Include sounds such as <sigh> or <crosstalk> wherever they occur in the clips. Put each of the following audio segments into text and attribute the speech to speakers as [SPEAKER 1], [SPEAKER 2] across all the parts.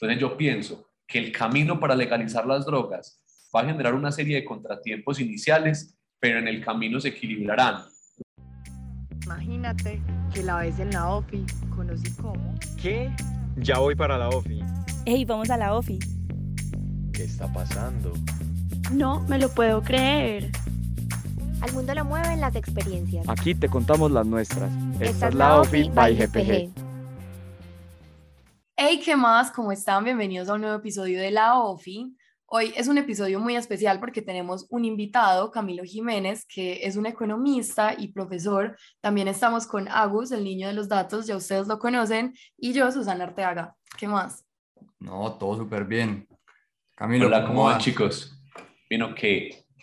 [SPEAKER 1] Entonces yo pienso que el camino para legalizar las drogas va a generar una serie de contratiempos iniciales, pero en el camino se equilibrarán.
[SPEAKER 2] Imagínate que la ves en la OFI, conocí cómo.
[SPEAKER 3] ¿Qué? Ya voy para la OFI.
[SPEAKER 4] ¡Ey, vamos a la OFI!
[SPEAKER 3] ¿Qué está pasando?
[SPEAKER 4] No me lo puedo creer.
[SPEAKER 5] Al mundo lo mueven las experiencias.
[SPEAKER 3] Aquí te contamos las nuestras.
[SPEAKER 5] Esta es la OFI by GPG.
[SPEAKER 2] Hey, ¿qué más? ¿Cómo están? Bienvenidos a un nuevo episodio de la OFI. Hoy es un episodio muy especial porque tenemos un invitado, Camilo Jiménez, que es un economista y profesor. También estamos con Agus, el niño de los datos, ya ustedes lo conocen, y yo, Susana Arteaga. ¿Qué más?
[SPEAKER 6] No, todo súper bien. Camilo,
[SPEAKER 1] Hola, ¿cómo van chicos? Bien, ok.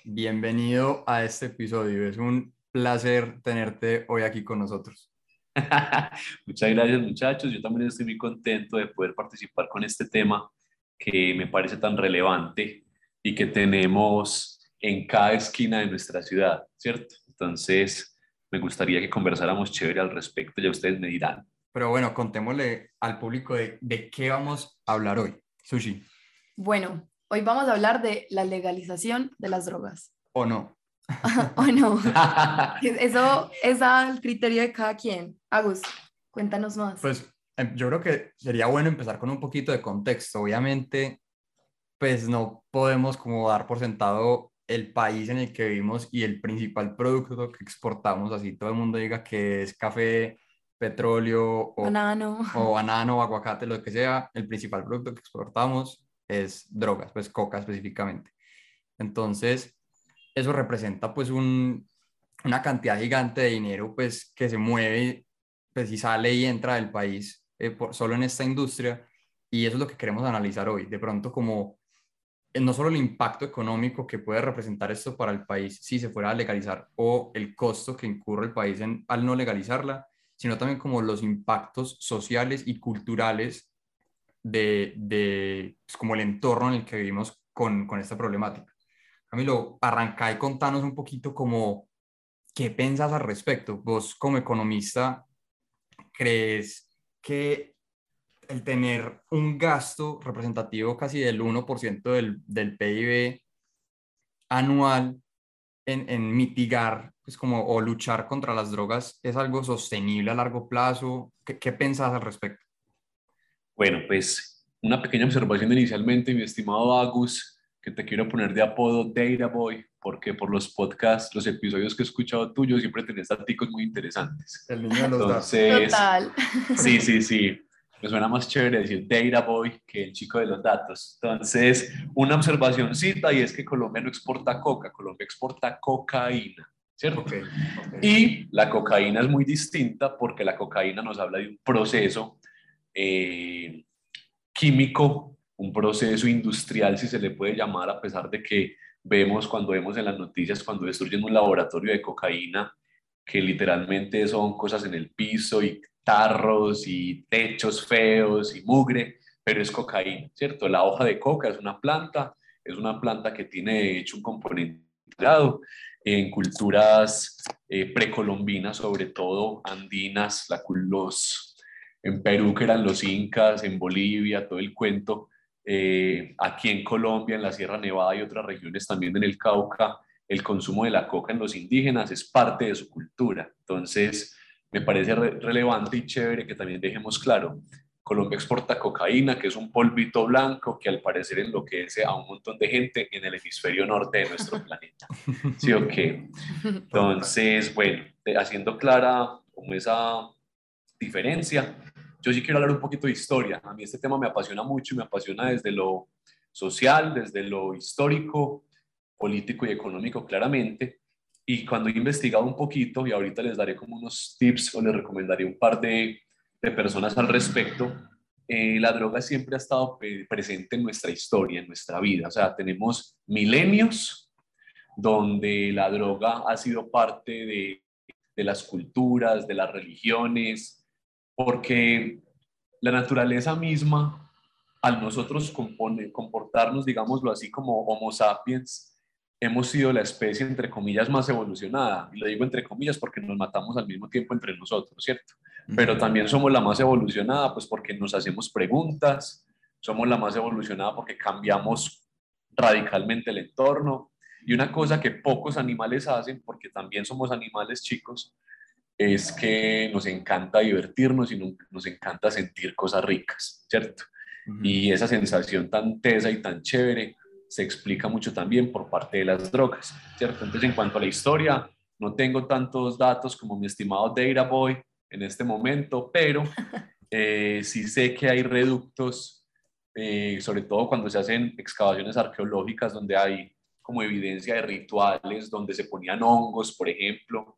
[SPEAKER 6] Bienvenido a este episodio. Es un placer tenerte hoy aquí con nosotros. <laughs>
[SPEAKER 1] Muchas gracias muchachos. Yo también estoy muy contento de poder participar con este tema que me parece tan relevante y que tenemos en cada esquina de nuestra ciudad, ¿cierto? Entonces, me gustaría que conversáramos chévere al respecto, ya ustedes me dirán.
[SPEAKER 6] Pero bueno, contémosle al público de, de qué vamos a hablar hoy. Sushi.
[SPEAKER 2] Bueno, hoy vamos a hablar de la legalización de las drogas.
[SPEAKER 6] ¿O no? <laughs>
[SPEAKER 2] ¿O no? <laughs> Eso es al criterio de cada quien. Agus, cuéntanos más.
[SPEAKER 6] Pues em, yo creo que sería bueno empezar con un poquito de contexto. Obviamente, pues no podemos como dar por sentado el país en el que vivimos y el principal producto que exportamos, así todo el mundo diga que es café, petróleo o
[SPEAKER 2] banano.
[SPEAKER 6] o banano, aguacate, lo que sea, el principal producto que exportamos es drogas, pues coca específicamente. Entonces, eso representa pues un, una cantidad gigante de dinero pues que se mueve, pues y sale y entra del país eh, por, solo en esta industria y eso es lo que queremos analizar hoy. De pronto como eh, no solo el impacto económico que puede representar esto para el país si se fuera a legalizar o el costo que incurre el país en, al no legalizarla, sino también como los impactos sociales y culturales de, de pues, como el entorno en el que vivimos con, con esta problemática. Camilo, arranca y contanos un poquito como qué pensas al respecto. Vos como economista, ¿crees que el tener un gasto representativo casi del 1% del, del PIB anual en, en, mitigar pues como, o luchar contra las drogas es algo sostenible a largo plazo? ¿Qué, qué pensás al respecto?
[SPEAKER 1] Bueno, pues una pequeña observación inicialmente, mi estimado Agus, que te quiero poner de apodo Data Boy, porque por los podcasts, los episodios que he escuchado tuyos, siempre tenés datos muy interesantes.
[SPEAKER 6] El niño de los
[SPEAKER 1] Entonces,
[SPEAKER 2] Total.
[SPEAKER 1] Sí, sí, sí. Me suena más chévere decir Data Boy que el chico de los datos. Entonces, una observacióncita y es que Colombia no exporta coca, Colombia exporta cocaína, ¿cierto?
[SPEAKER 6] Okay, okay.
[SPEAKER 1] Y la cocaína es muy distinta porque la cocaína nos habla de un proceso eh, químico, un proceso industrial, si se le puede llamar, a pesar de que vemos cuando vemos en las noticias, cuando destruyen un laboratorio de cocaína, que literalmente son cosas en el piso y tarros y techos feos y mugre, pero es cocaína, ¿cierto? La hoja de coca es una planta, es una planta que tiene de hecho un componente en culturas eh, precolombinas, sobre todo andinas, la, los, en Perú que eran los incas, en Bolivia, todo el cuento, eh, aquí en Colombia, en la Sierra Nevada y otras regiones también en el Cauca, el consumo de la coca en los indígenas es parte de su cultura. Entonces, me parece re relevante y chévere que también dejemos claro, Colombia exporta cocaína, que es un polvito blanco que al parecer enloquece a un montón de gente en el hemisferio norte de nuestro <laughs> planeta. ¿Sí o qué? Entonces, bueno, haciendo clara como esa diferencia, yo sí quiero hablar un poquito de historia. A mí este tema me apasiona mucho y me apasiona desde lo social, desde lo histórico, político y económico claramente. Y cuando he investigado un poquito, y ahorita les daré como unos tips o les recomendaré un par de, de personas al respecto, eh, la droga siempre ha estado presente en nuestra historia, en nuestra vida. O sea, tenemos milenios donde la droga ha sido parte de, de las culturas, de las religiones, porque la naturaleza misma, al nosotros compone, comportarnos, digámoslo así, como Homo sapiens, hemos sido la especie, entre comillas, más evolucionada. Y lo digo entre comillas porque nos matamos al mismo tiempo entre nosotros, ¿cierto? Pero también somos la más evolucionada, pues porque nos hacemos preguntas somos la más evolucionada porque cambiamos radicalmente el entorno. Y una cosa que pocos animales hacen, porque también somos animales chicos, es que nos encanta divertirnos y nos encanta sentir cosas ricas, ¿cierto? Y esa sensación tan tesa y tan chévere se explica mucho también por parte de las drogas, ¿cierto? Entonces, en cuanto a la historia, no tengo tantos datos como mi estimado Data Boy en este momento, pero <laughs> eh, sí sé que hay reductos, eh, sobre todo cuando se hacen excavaciones arqueológicas donde hay como evidencia de rituales, donde se ponían hongos, por ejemplo,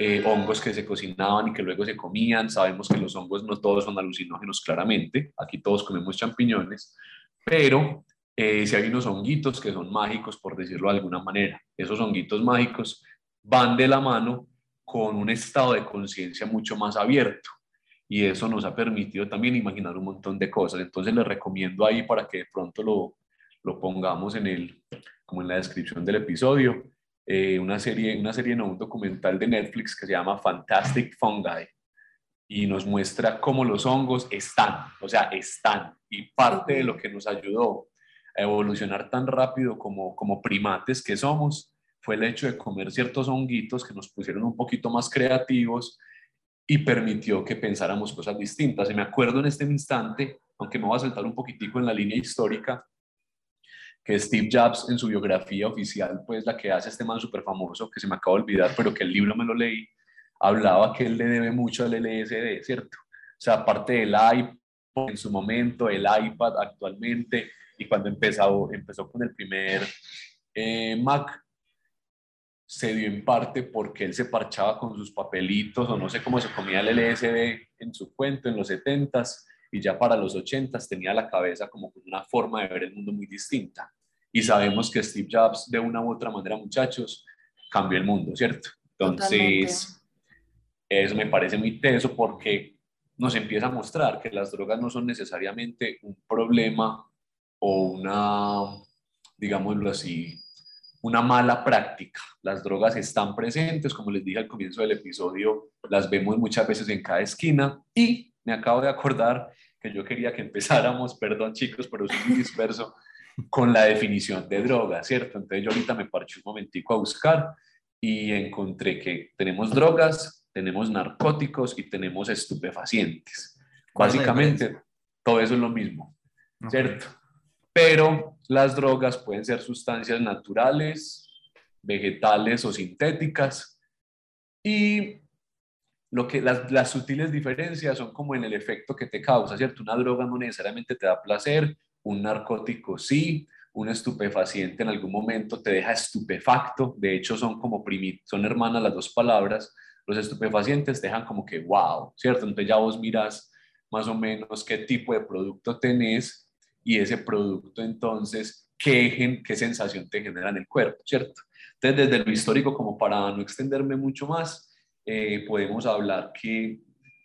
[SPEAKER 1] eh, hongos que se cocinaban y que luego se comían. Sabemos que los hongos no todos son alucinógenos, claramente. Aquí todos comemos champiñones, pero eh, si hay unos honguitos que son mágicos, por decirlo de alguna manera. Esos honguitos mágicos van de la mano con un estado de conciencia mucho más abierto. Y eso nos ha permitido también imaginar un montón de cosas. Entonces les recomiendo ahí para que de pronto lo, lo pongamos en el, como en la descripción del episodio, eh, una serie, una serie, no, un documental de Netflix que se llama Fantastic Fungi y nos muestra cómo los hongos están, o sea, están. Y parte de lo que nos ayudó a evolucionar tan rápido como, como primates que somos fue el hecho de comer ciertos honguitos que nos pusieron un poquito más creativos y permitió que pensáramos cosas distintas. Y me acuerdo en este instante, aunque me voy a saltar un poquitico en la línea histórica, que Steve Jobs en su biografía oficial, pues la que hace este man súper famoso, que se me acaba de olvidar, pero que el libro me lo leí, hablaba que él le debe mucho al LSD, ¿cierto? O sea, aparte del iPod en su momento, el iPad actualmente, y cuando empezó, empezó con el primer eh, Mac, se dio en parte porque él se parchaba con sus papelitos o no sé cómo se comía el LSD en su cuento en los 70s y ya para los 80s tenía la cabeza como con una forma de ver el mundo muy distinta. Y sabemos que Steve Jobs, de una u otra manera, muchachos, cambió el mundo, ¿cierto? Entonces, eso me parece muy teso porque nos empieza a mostrar que las drogas no son necesariamente un problema o una, digámoslo así, una mala práctica. Las drogas están presentes, como les dije al comienzo del episodio, las vemos muchas veces en cada esquina y me acabo de acordar que yo quería que empezáramos, <laughs> perdón chicos, pero soy muy disperso, con la definición de droga, ¿cierto? Entonces yo ahorita me parché un momentico a buscar y encontré que tenemos drogas, tenemos narcóticos y tenemos estupefacientes. Básicamente, todo eso es lo mismo, ¿cierto? Pero las drogas pueden ser sustancias naturales, vegetales o sintéticas y lo que las, las, sutiles diferencias son como en el efecto que te causa, ¿cierto? Una droga no necesariamente te da placer, un narcótico sí, un estupefaciente en algún momento te deja estupefacto, de hecho son como primit, son hermanas las dos palabras, los estupefacientes te dejan como que wow, ¿cierto? Entonces ya vos miras más o menos qué tipo de producto tenés y ese producto entonces qué, qué sensación te genera en el cuerpo, ¿cierto? Entonces desde lo histórico como para no extenderme mucho más, eh, podemos hablar que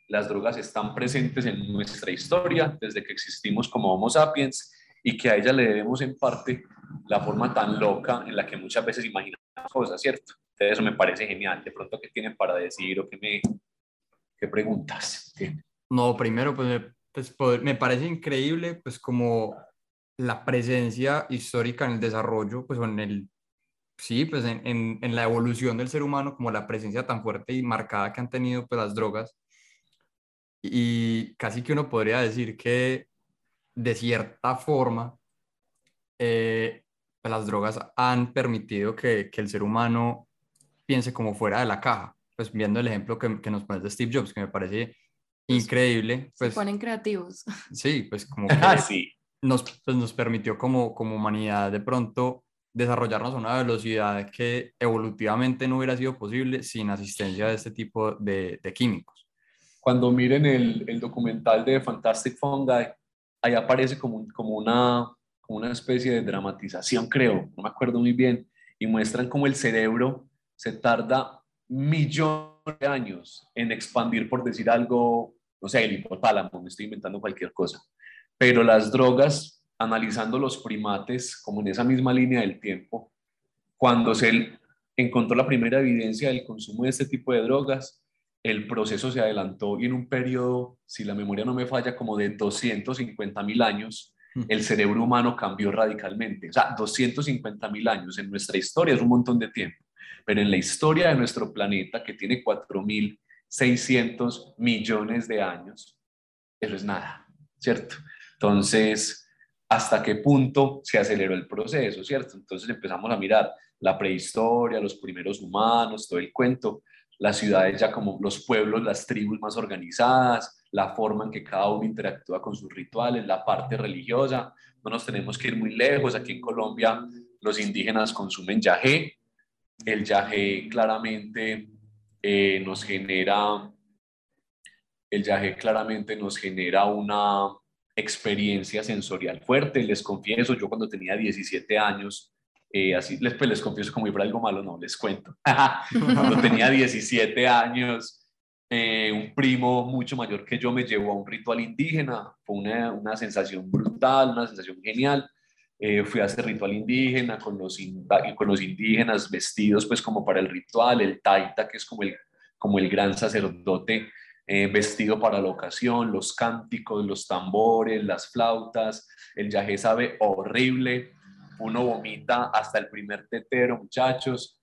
[SPEAKER 1] las drogas están presentes en nuestra historia desde que existimos como Homo sapiens y que a ella le debemos en parte la forma tan loca en la que muchas veces imaginamos cosas, ¿cierto? Entonces eso me parece genial. De pronto, ¿qué tienen para decir o qué me qué preguntas?
[SPEAKER 6] No, primero, pues pues me parece increíble, pues como la presencia histórica en el desarrollo, pues en el sí, pues en, en, la evolución del ser humano, como la presencia tan fuerte y marcada que han tenido pues, las drogas. Y casi que uno podría decir que de cierta forma eh, las drogas han permitido que, que, el ser humano piense como fuera de la caja. Pues viendo el ejemplo que, que nos pones de Steve Jobs, que me parece pues, increíble. Pues,
[SPEAKER 2] Se ponen creativos.
[SPEAKER 6] Sí, pues como <laughs>
[SPEAKER 1] que sí.
[SPEAKER 6] nos, pues, nos permitió como, como humanidad de pronto desarrollarnos a una velocidad que evolutivamente no hubiera sido posible sin asistencia de este tipo de, de químicos.
[SPEAKER 1] Cuando miren el, el, documental de Fantastic Fungi, ahí aparece como, una especie de dramatización, creo, no me acuerdo muy bien, y muestran cómo el cerebro se tarda millones de años en expandir, por decir algo, no sé, el hipotálamo, me estoy inventando cualquier cosa. Pero las drogas analizando los primates como en esa misma línea del tiempo, cuando se encontró la primera evidencia del consumo de este tipo de drogas, el proceso se adelantó y en un periodo, si la memoria no me falla, como de 250 mil años,
[SPEAKER 6] Mm.
[SPEAKER 1] el cerebro humano cambió radicalmente. O sea, 250 mil años en nuestra historia es un montón de tiempo, pero en la historia de nuestro planeta, que tiene 4.600 millones de años, eso es nada, ¿cierto? Entonces, ¿hasta qué punto se aceleró el proceso, ¿cierto? Entonces empezamos a mirar la prehistoria, los primeros humanos, todo el cuento, las ciudades ya como los pueblos, las tribus más organizadas, la forma en que cada uno interactúa con sus rituales, la parte religiosa. No nos tenemos que ir muy lejos. Aquí en Colombia los indígenas consumen yagé. El yagé claramente eh, nos genera, el claramente nos genera una experiencia sensorial fuerte. Les confieso, yo cuando tenía 17 años, eh, así les, pues les confieso como iba algo malo, no, les cuento. <laughs> cuando tenía 17 años, eh, un primo mucho mayor que yo me llevó a un ritual indígena, fue una, una sensación brutal, una sensación genial. Eh, fui a ese ritual indígena con los, con los indígenas vestidos pues como para el ritual, el taita que es como el, como el gran sacerdote eh, vestido para la ocasión, los cánticos, los tambores, las flautas, el yaje sabe horrible, uno vomita hasta el primer tetero muchachos,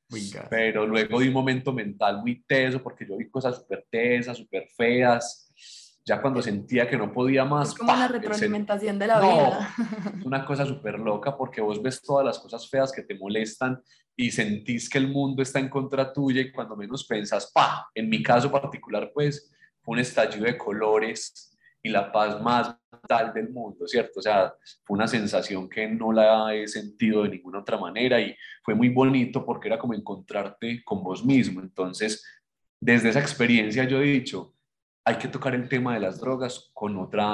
[SPEAKER 1] pero luego de un momento mental muy teso, porque yo vi cosas súper tesas, súper feas. Ya cuando sentía que no podía más.
[SPEAKER 2] Es como una retroalimentación de la vida. <laughs>
[SPEAKER 1] Es una cosa súper loca porque vos ves todas las cosas feas que te molestan y sentís que el mundo está en contra tuya y cuando menos pensas, pa, en mi caso particular, pues fue un estallido de colores y la paz más tal del mundo, ¿cierto? O sea, fue una sensación que no la he sentido de ninguna otra manera y fue muy bonito porque era como encontrarte con vos mismo. Entonces, desde esa experiencia yo he dicho, hay que tocar el tema de las drogas con otra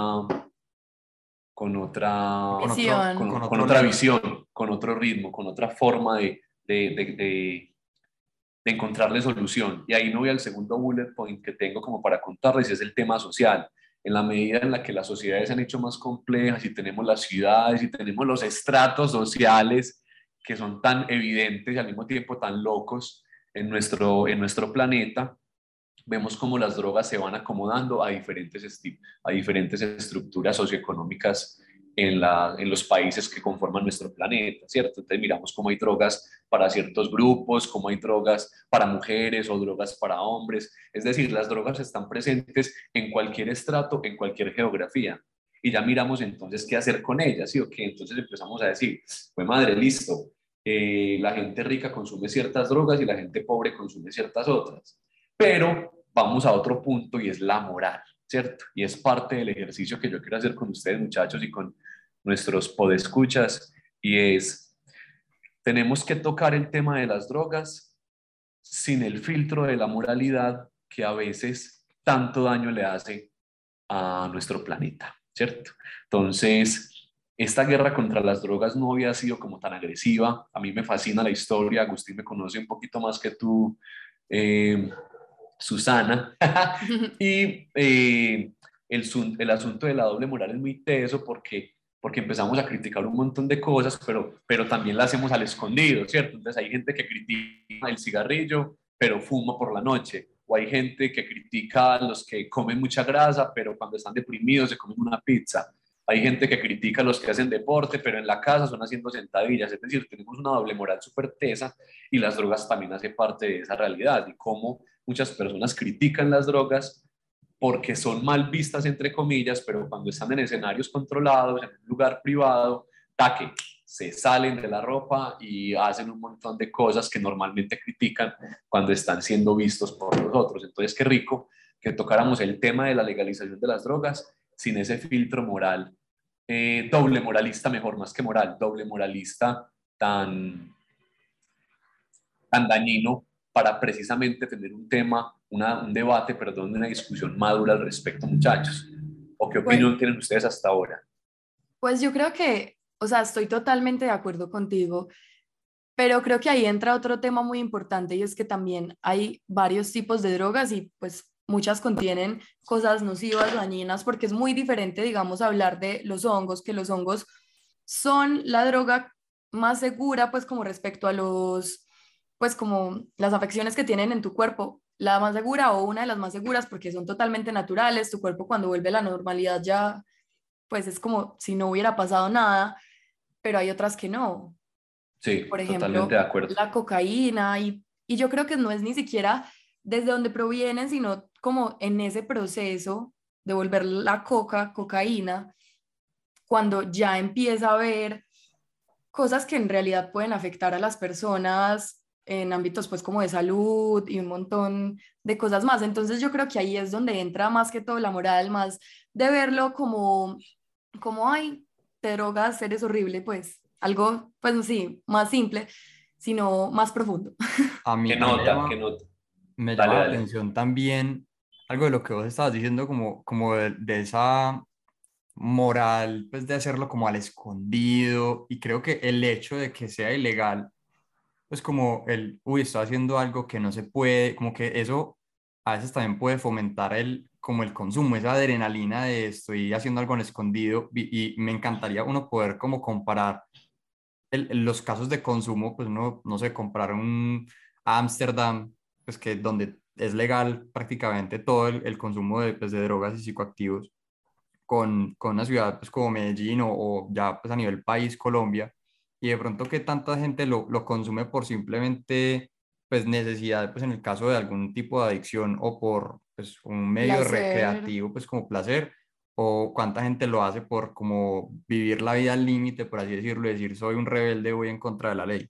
[SPEAKER 1] con otra
[SPEAKER 2] visión,
[SPEAKER 1] con, otra visión, con otro ritmo, con otra forma de, de, de, de, encontrarle solución. Y ahí no voy al segundo bullet point que tengo como para contarles, y es el tema social en la medida en la que las sociedades se han hecho más complejas y tenemos las ciudades y tenemos los estratos sociales que son tan evidentes y al mismo tiempo tan locos en nuestro, en nuestro planeta, vemos cómo las drogas se van acomodando a diferentes, a diferentes estructuras socioeconómicas en, la, en los países que conforman nuestro planeta, ¿cierto? Entonces miramos cómo hay drogas para ciertos grupos, cómo hay drogas para mujeres o drogas para hombres. Es decir, las drogas están presentes en cualquier estrato, en cualquier geografía. Y ya miramos entonces qué hacer con ellas, ¿sí o qué? Entonces empezamos a decir, pues madre, listo, eh, la gente rica consume ciertas drogas y la gente pobre consume ciertas otras. Pero vamos a otro punto y es la moral, ¿cierto? Y es parte del ejercicio que yo quiero hacer con ustedes, muchachos, y con nuestros podescuchas, y es, tenemos que tocar el tema de las drogas sin el filtro de la moralidad que a veces tanto daño le hace a nuestro planeta, ¿cierto? Entonces, esta guerra contra las drogas no había sido como tan agresiva. A mí me fascina la historia. Agustín me conoce un poquito más que tú, eh, Susana. <laughs> <laughs> y eh, el, el asunto de la doble moral es muy teso porque porque empezamos a criticar un montón de cosas, pero, pero también la hacemos al escondido, ¿cierto? Entonces hay gente que critica el cigarrillo, pero fuma por la noche, o hay gente que critica a los que comen mucha grasa, pero cuando están deprimidos se comen una pizza. Hay gente que critica a los que hacen deporte, pero en la casa son haciendo sentadillas. Es decir, tenemos una doble moral súper tesa y las drogas también hacen parte de esa realidad y cómo muchas personas critican las drogas porque son mal vistas, entre comillas, pero cuando están en escenarios controlados, en un lugar privado, taque, se salen de la ropa y hacen un montón de cosas que normalmente critican cuando están siendo vistos por los otros. Entonces, qué rico que tocáramos el tema de la legalización de las drogas sin ese filtro moral, eh, doble moralista, mejor más que moral, doble moralista tan, tan dañino para precisamente tener un tema un debate, perdón, una discusión madura al respecto, muchachos? ¿O qué opinión tienen ustedes hasta ahora?
[SPEAKER 2] Pues yo creo que, o sea, estoy totalmente de acuerdo contigo, pero creo que ahí entra otro tema muy importante y es que también hay varios tipos de drogas y pues muchas contienen cosas nocivas, dañinas, porque es muy diferente, digamos, hablar de los hongos, que los hongos son la droga más segura, pues como respecto a los, pues como las afecciones que tienen en tu cuerpo, la más segura o una de las más seguras porque son totalmente naturales, tu cuerpo cuando vuelve a la normalidad ya pues es como si no hubiera pasado nada, pero hay otras que no.
[SPEAKER 1] Sí,
[SPEAKER 2] Por ejemplo,
[SPEAKER 1] totalmente de acuerdo.
[SPEAKER 2] la cocaína y, y yo creo que no es ni siquiera desde donde provienen, sino como en ese proceso de volver la coca, cocaína, cuando ya empieza a haber cosas que en realidad pueden afectar a las personas en ámbitos pues como de salud y un montón de cosas más. Entonces yo creo que ahí es donde entra más que todo la moral, más de verlo como, como ay, te drogas, eres horrible, pues algo, pues sí, más simple, sino más profundo. <laughs>
[SPEAKER 6] A mí
[SPEAKER 1] ¿Qué
[SPEAKER 6] me
[SPEAKER 1] nota?
[SPEAKER 6] llama-
[SPEAKER 1] ¿Qué nota?
[SPEAKER 6] me
[SPEAKER 1] Dale,
[SPEAKER 6] llama la atención también algo de lo que vos estabas diciendo, como, como de, de esa moral, pues de hacerlo como al escondido. Y creo que el hecho de que sea ilegal, pues como el, uy, estoy haciendo algo que no se puede, como que eso a veces también puede fomentar el, como el consumo, esa adrenalina de estoy haciendo algo en escondido. Y, y me encantaría uno poder como comparar el- los casos de consumo, pues uno, no sé, comprar un Ámsterdam, pues que donde es legal prácticamente todo el, el consumo de, pues, de drogas y psicoactivos, con, con una ciudad pues como Medellín o, o ya pues a nivel país, Colombia, y de pronto que tanta gente lo, lo consume por simplemente pues necesidad, pues en el caso de algún tipo de adicción o por pues un medio
[SPEAKER 2] Placer.
[SPEAKER 6] recreativo, pues como placer, o cuánta gente lo hace por como vivir la vida al límite, por así decirlo, decir soy un rebelde, voy en contra de la ley.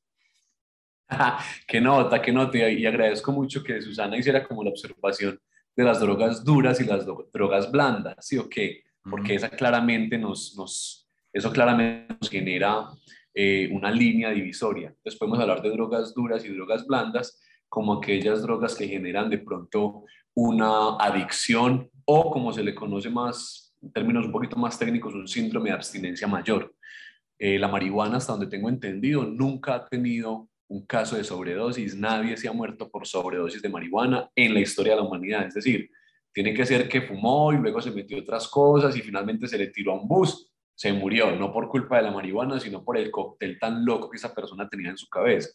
[SPEAKER 6] <laughs>
[SPEAKER 1] Qué nota, qué nota. Y agradezco mucho que Susana hiciera como la observación de las drogas duras y las drogas blandas, ¿sí o qué? Porque esa claramente nos, nos, eso claramente nos genera eh, una línea divisoria. Entonces podemos hablar de drogas duras y drogas blandas como aquellas drogas que generan de pronto una adicción o como se le conoce más, en términos un poquito más técnicos, un síndrome de abstinencia mayor. Eh, la marihuana, hasta donde tengo entendido, nunca ha tenido un caso de sobredosis, nadie se ha muerto por sobredosis de marihuana en la historia de la humanidad. Es decir, tiene que ser que fumó y luego se metió otras cosas y finalmente se le tiró a un bus, se murió, no por culpa de la marihuana, sino por el cóctel tan loco que esa persona tenía en su cabeza.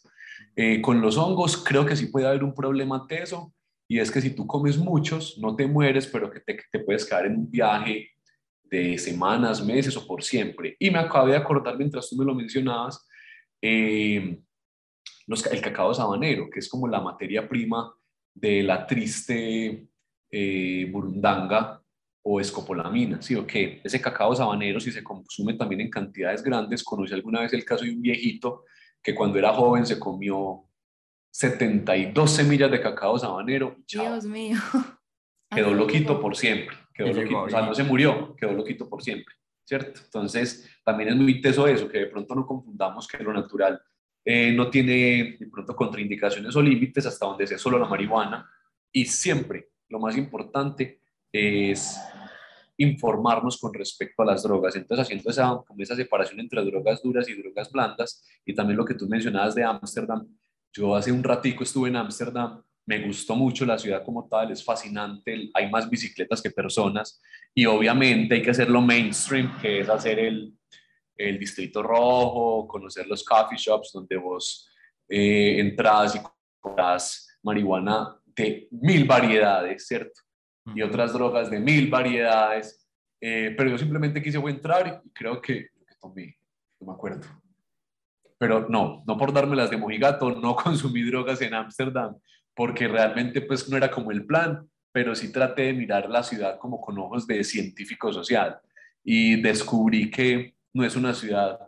[SPEAKER 1] Eh, con los hongos creo que sí puede haber un problema teso y es que si tú comes muchos, no te mueres, pero que te, te puedes quedar en un viaje de semanas, meses o por siempre. Y me acabé de acordar mientras tú me lo mencionabas, eh, los, el cacao sabanero, que es como la materia prima de la triste eh, burundanga o escopolamina, ¿sí o qué? Ese cacao sabanero, si se consume también en cantidades grandes, conocí alguna vez el caso de un viejito que cuando era joven se comió 72 semillas de cacao sabanero y chao,
[SPEAKER 2] Dios mío. <laughs>
[SPEAKER 1] quedó loquito por siempre, quedó loquito, o sea, no se murió, quedó loquito por siempre, ¿cierto? Entonces, también es muy teso eso, que de pronto no confundamos que lo natural eh, no tiene de pronto contraindicaciones o límites hasta donde sea solo la marihuana y siempre lo más importante es informarnos con respecto a las drogas. Entonces, haciendo esa, esa separación entre drogas duras y drogas blandas, y también lo que tú mencionabas de Ámsterdam, yo hace un ratico estuve en Ámsterdam, me gustó mucho la ciudad como tal, es fascinante, hay más bicicletas que personas, y obviamente hay que hacerlo mainstream, que es hacer el, el distrito rojo, conocer los coffee shops donde vos eh, entras y compras marihuana de mil variedades, ¿cierto? Y otras drogas de mil variedades, eh, pero yo simplemente quise entrar y creo que, que tomé, no me acuerdo. Pero no, no por darme las de mojigato, no <laughs> consumí drogas en Ámsterdam, porque realmente pues no era como el plan, pero sí traté de mirar la ciudad como con ojos de científico social y descubrí que no es una ciudad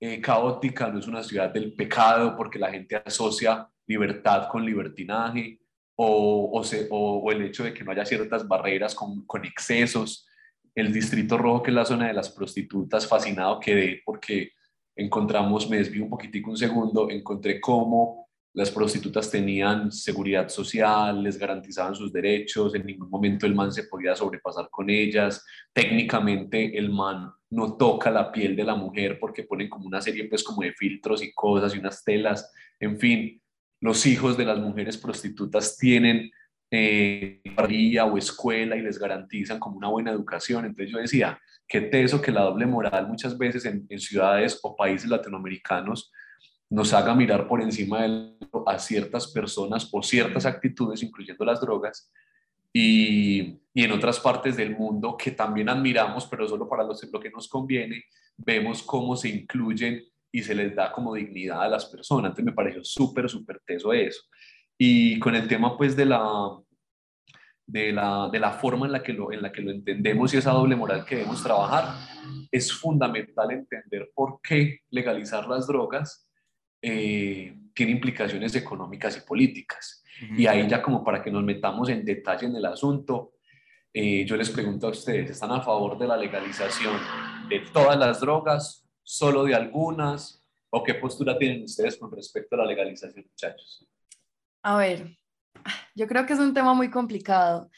[SPEAKER 1] eh, caótica, no es una ciudad del pecado, porque la gente asocia libertad con libertinaje, o, el hecho de que no haya ciertas barreras con, con excesos. El Distrito Rojo, que es la zona de las prostitutas, fascinado quedé porque encontramos, me desvío un poquitico un segundo, encontré cómo las prostitutas tenían seguridad social, les garantizaban sus derechos, en ningún momento el man se podía sobrepasar con ellas, técnicamente el man no toca la piel de la mujer porque ponen como una serie pues como de filtros y cosas y unas telas, en fin, los hijos de las mujeres prostitutas tienen eh, o escuela y les garantizan como una buena educación. Entonces yo decía, qué teso que la doble moral muchas veces en, en ciudades o países latinoamericanos nos haga mirar por encima de a ciertas personas o ciertas actitudes, incluyendo las drogas, y, y en otras partes del mundo que también admiramos, pero solo para los, lo que nos conviene, vemos cómo se incluyen y se les da como dignidad a las personas. Entonces me pareció súper, súper teso eso. Y con el tema pues de la, de la, de la forma en la, que lo, en la que lo entendemos y esa doble moral que debemos trabajar, es fundamental entender por qué legalizar las drogas eh, tiene implicaciones económicas y políticas. Y ahí ya como para que nos metamos en detalle en el asunto, eh, yo les pregunto a ustedes, ¿están a favor de la legalización de todas las drogas, solo de algunas? ¿O qué postura tienen ustedes con respecto a la legalización, muchachos?
[SPEAKER 2] A ver, yo creo que es un tema muy complicado.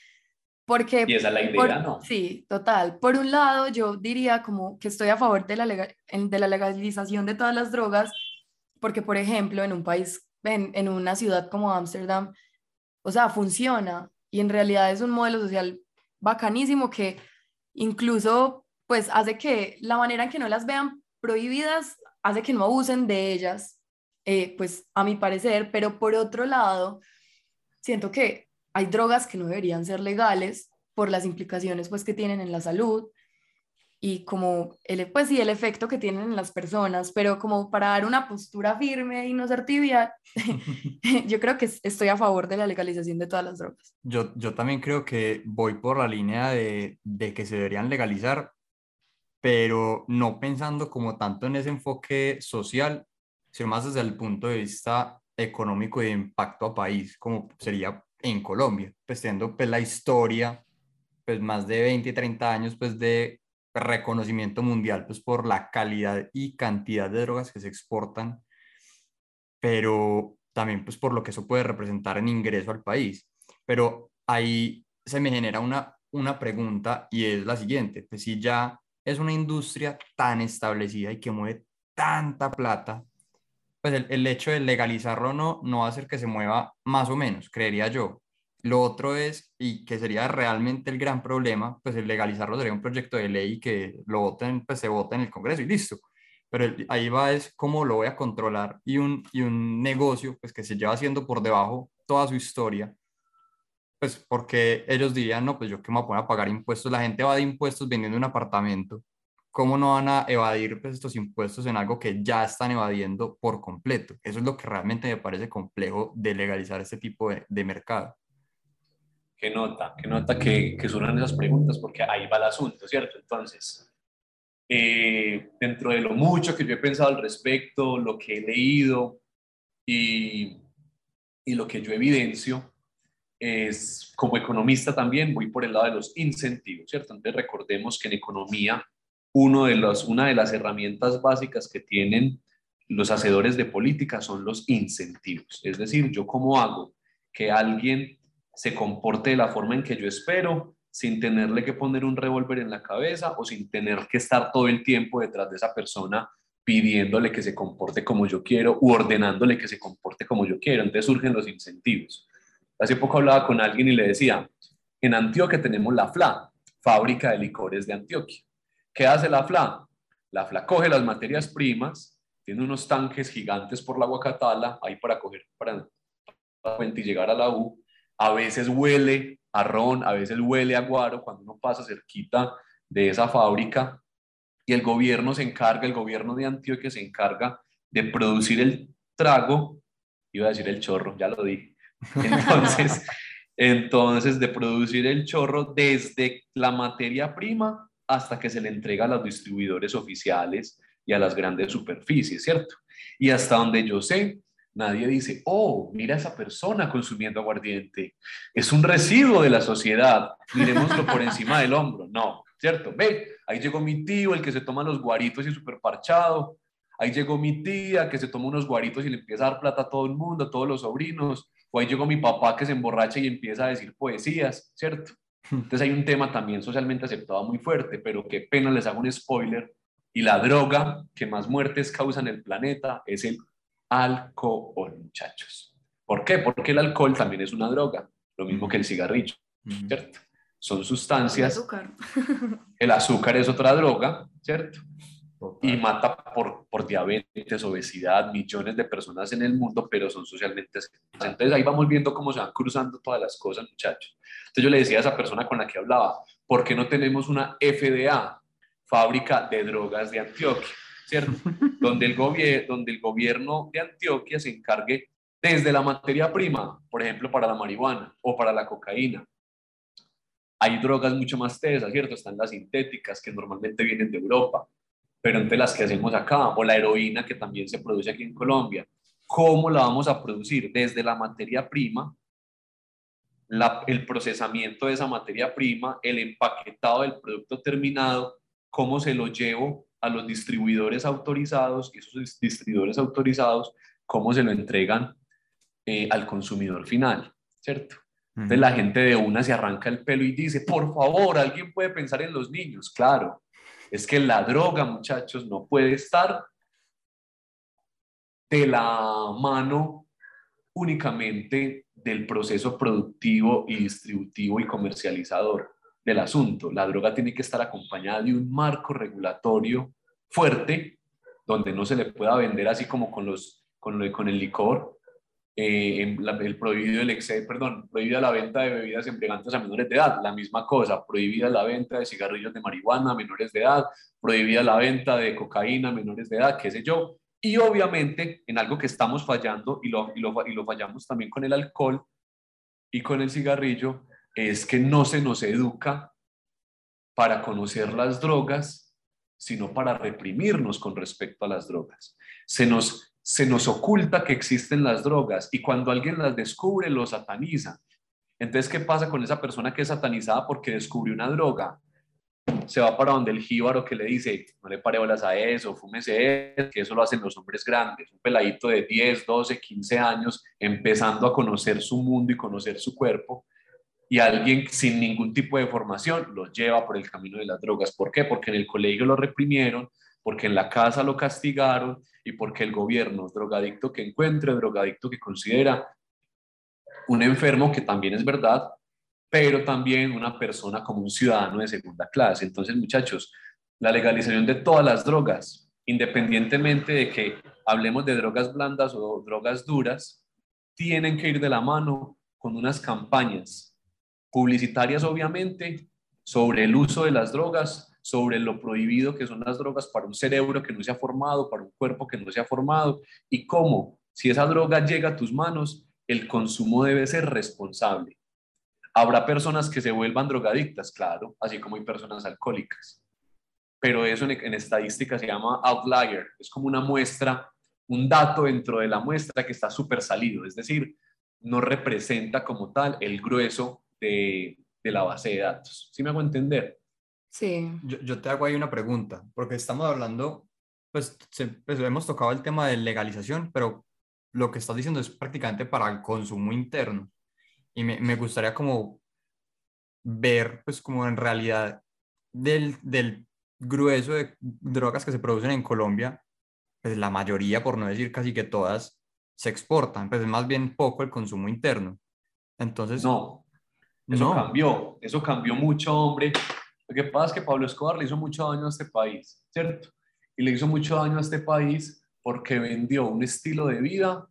[SPEAKER 2] Porque,
[SPEAKER 1] y esa es la idea, ¿no?
[SPEAKER 2] Sí, total. Por un lado, yo diría como que estoy a favor de la, de la legalización de todas las drogas, porque, por ejemplo, en un país, en, en una ciudad como Ámsterdam, o sea, funciona y en realidad es un modelo social bacanísimo que incluso pues hace que la manera en que no las vean prohibidas hace que no abusen de ellas, eh, pues a mi parecer, pero por otro lado, siento que hay drogas que no deberían ser legales por las implicaciones pues que tienen en la salud y como el, pues sí, el efecto que tienen en las personas, pero como para dar una postura firme y no ser tibia, <laughs> <laughs> yo creo que estoy a favor de la legalización de todas las drogas.
[SPEAKER 6] Yo, yo también creo que voy por la línea de, de que se deberían legalizar, pero no pensando como tanto en ese enfoque social, sino más desde el punto de vista económico y de impacto a país, como sería en Colombia, pues teniendo pues la historia, pues más de 20, 30 años pues de reconocimiento mundial pues por la calidad y cantidad de drogas que se exportan, pero también pues por lo que eso puede representar en ingreso al país. Pero ahí se me genera una, una pregunta y es la siguiente, pues si ya es una industria tan establecida y que mueve tanta plata, pues el, el hecho de legalizarlo no, no va a hacer que se mueva más o menos, creería yo. Lo otro es, y que sería realmente el gran problema, pues el legalizarlo sería un proyecto de ley que lo voten, pues se vota en el Congreso y listo. Pero ahí va es cómo lo voy a controlar y un, y un negocio pues que se lleva haciendo por debajo toda su historia, pues porque ellos dirían, no, pues yo qué me voy a poner a pagar impuestos, la gente va de impuestos vendiendo un apartamento, ¿cómo no van a evadir pues, estos impuestos en algo que ya están evadiendo por completo? Eso es lo que realmente me parece complejo de legalizar este tipo de, de mercado
[SPEAKER 1] que nota, que nota que, que surjan esas preguntas, porque ahí va el asunto, ¿cierto? Entonces, eh, dentro de lo mucho que yo he pensado al respecto, lo que he leído y, y lo que yo evidencio, es como economista también voy por el lado de los incentivos, ¿cierto? Entonces recordemos que en economía uno de los, una de las herramientas básicas que tienen los hacedores de política son los incentivos. Es decir, yo cómo hago que alguien se comporte de la forma en que yo espero, sin tenerle que poner un revólver en la cabeza o sin tener que estar todo el tiempo detrás de esa persona pidiéndole que se comporte como yo quiero u ordenándole que se comporte como yo quiero. Entonces surgen los incentivos. Hace poco hablaba con alguien y le decía, en Antioquia tenemos la FLA, fábrica de licores de Antioquia. ¿Qué hace la FLA? La FLA coge las materias primas, tiene unos tanques gigantes por la Guacatala, ahí para coger, para, para y llegar a la U, a veces huele a ron, a veces huele a guaro cuando uno pasa cerquita de esa fábrica y el gobierno se encarga, el gobierno de Antioquia se encarga de producir el trago, iba a decir el chorro, ya lo dije. <laughs> Entonces, entonces de producir el chorro desde la materia prima hasta que se le entrega a los distribuidores oficiales y a las grandes superficies, ¿cierto? Y hasta donde yo sé, Nadie dice, oh, mira a esa persona consumiendo aguardiente. Es un residuo de la sociedad. Miremoslo por encima del hombro. No, ¿cierto? Ve, ahí llegó mi tío, el que se toma los guaritos y súper parchado. Ahí llegó mi tía, que se toma unos guaritos y le empieza a dar plata a todo el mundo, a todos los sobrinos. O ahí llegó mi papá que se emborracha y empieza a decir poesías, ¿cierto? Entonces hay un tema también socialmente aceptado muy fuerte, pero qué pena les hago un spoiler. Y la droga que más muertes causa en el planeta es el alcohol, muchachos. ¿Por qué? Porque el alcohol también es una droga, lo mismo que el cigarrillo, ¿cierto? Son sustancias. El azúcar. <laughs> el azúcar es otra droga, ¿cierto? Y mata por, por diabetes, obesidad, millones de personas en el mundo, pero son socialmente Entonces ahí vamos viendo cómo se van cruzando todas las cosas, muchachos. Entonces yo le decía a esa persona con la que hablaba, ¿por qué no tenemos una FDA, fábrica de drogas de Antioquia? ¿Cierto? <laughs> donde, el donde el gobierno de Antioquia se encargue desde la materia prima, por ejemplo, para la marihuana o para la cocaína. Hay drogas mucho más tesas, ¿cierto? Están las sintéticas que normalmente vienen de Europa pero entre las que hacemos acá, o la heroína que también se produce aquí en Colombia. ¿Cómo la vamos a producir? Desde la materia prima, el procesamiento de esa materia prima, el empaquetado del producto terminado, cómo se lo llevo a los distribuidores autorizados y esos distribuidores autorizados, cómo se lo entregan eh, al consumidor final, ¿cierto? Entonces la gente de una se arranca el pelo y dice, por favor, alguien puede pensar en los niños. Claro, es que la droga, muchachos, no puede estar de la mano únicamente del proceso productivo y distributivo y comercializador del asunto. La droga tiene que estar acompañada de un marco regulatorio fuerte, donde no se le pueda vender así como con, los, con, con el licor, eh, el prohibido el exceso, perdón, prohibida la venta de bebidas embriagantes a menores de edad, la misma cosa, prohibida la venta de cigarrillos de marihuana a menores de edad, prohibida la venta de cocaína a menores de edad, qué sé yo. Y obviamente en algo que estamos fallando y lo, y lo, y lo fallamos también con el alcohol y con el cigarrillo, es que no se nos educa para conocer las drogas, sino para reprimirnos con respecto a las drogas. Se nos se nos oculta que existen las drogas y cuando alguien las descubre, lo sataniza. Entonces, ¿qué pasa con esa persona que es satanizada porque descubrió una droga? Se va para donde el jíbaro que le dice, no le pare bolas a eso, fúmese eso, que eso lo hacen los hombres grandes, un peladito de 10, 12, 15 años, empezando a conocer su mundo y conocer su cuerpo, y alguien sin ningún tipo de formación lo lleva por el camino de las drogas. ¿Por qué? Porque en el colegio lo reprimieron, porque en la casa lo castigaron y porque el gobierno, drogadicto que encuentre, drogadicto que considera un enfermo, que también es verdad, pero también una persona como un ciudadano de segunda clase. Entonces, muchachos, la legalización de todas las drogas, independientemente de que hablemos de drogas blandas o drogas duras, tienen que ir de la mano con unas campañas publicitarias, obviamente, sobre el uso de las drogas, sobre lo prohibido que son las drogas para un cerebro que no se ha formado, para un cuerpo que no se ha formado, y cómo, si esa droga llega a tus manos, el consumo debe ser responsable. Habrá personas que se vuelvan drogadictas, claro, así como hay personas alcohólicas, pero eso en, en estadística se llama outlier, es como una muestra, un dato dentro de la muestra que está súper salido, es decir, no representa como tal el grueso de, de la base de datos. ¿Sí me hago entender?
[SPEAKER 2] Sí.
[SPEAKER 6] Yo, te hago ahí una pregunta, porque estamos hablando, pues, pues, hemos tocado el tema de legalización, pero lo que estás diciendo es prácticamente para el consumo interno. Y me, me gustaría como ver, pues, como en realidad del, del grueso de drogas que se producen en Colombia, pues la mayoría, por no decir casi que todas, se exportan, pues es más bien poco el consumo interno. Entonces...
[SPEAKER 1] No, eso cambió, eso cambió mucho, hombre. Lo que pasa es que Pablo Escobar le hizo mucho daño a este país, ¿cierto? Y le hizo mucho daño a este país porque vendió un estilo de vida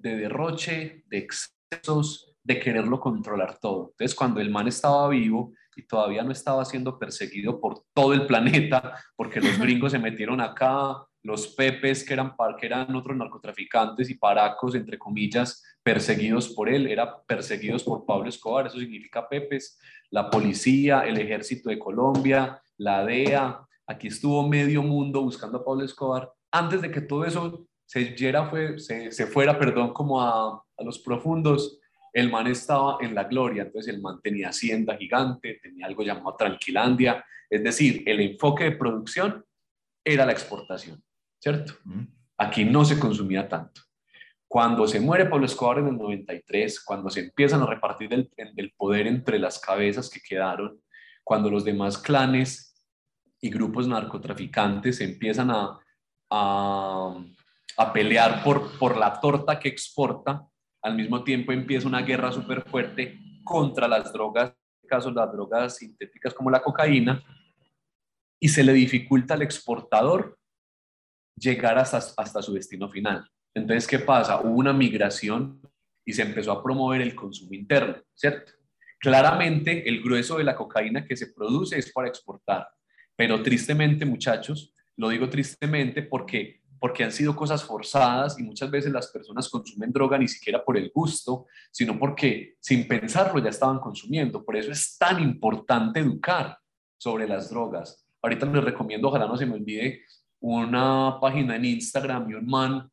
[SPEAKER 1] de derroche, de excesos, de quererlo controlar todo. Entonces, cuando el man estaba vivo y todavía no estaba siendo perseguido por todo el planeta, porque los <laughs> gringos se metieron acá, los pepes que eran, que eran otros narcotraficantes y paracos, entre comillas, perseguidos por él, eran perseguidos por Pablo Escobar, eso significa pepes, la policía, el ejército de Colombia, la DEA, aquí estuvo medio mundo buscando a Pablo Escobar, antes de que todo eso se, fue, se, se fuera, perdón, como a, a los profundos, el man estaba en la gloria, entonces el man tenía hacienda gigante, tenía algo llamado Tranquilandia, es decir, el enfoque de producción era la exportación. ¿Cierto? Aquí no se consumía tanto. Cuando se muere Pablo Escobar en el 93, cuando se empiezan a repartir el, poder entre las cabezas que quedaron, cuando los demás clanes y grupos narcotraficantes empiezan a, a, pelear por, por la torta que exporta, al mismo tiempo empieza una guerra súper fuerte contra las drogas, en este caso las drogas sintéticas como la cocaína, y se le dificulta al exportador llegar hasta, hasta su destino final. Entonces, ¿qué pasa? Hubo una migración y se empezó a promover el consumo interno, ¿cierto? Claramente, el grueso de la cocaína que se produce es para exportar, pero tristemente, muchachos, lo digo tristemente porque porque han sido cosas forzadas y muchas veces las personas consumen droga ni siquiera por el gusto, sino porque sin pensarlo ya estaban consumiendo. Por eso es tan importante educar sobre las drogas. Ahorita les recomiendo, ojalá no se me olvide, una página en Instagram y un man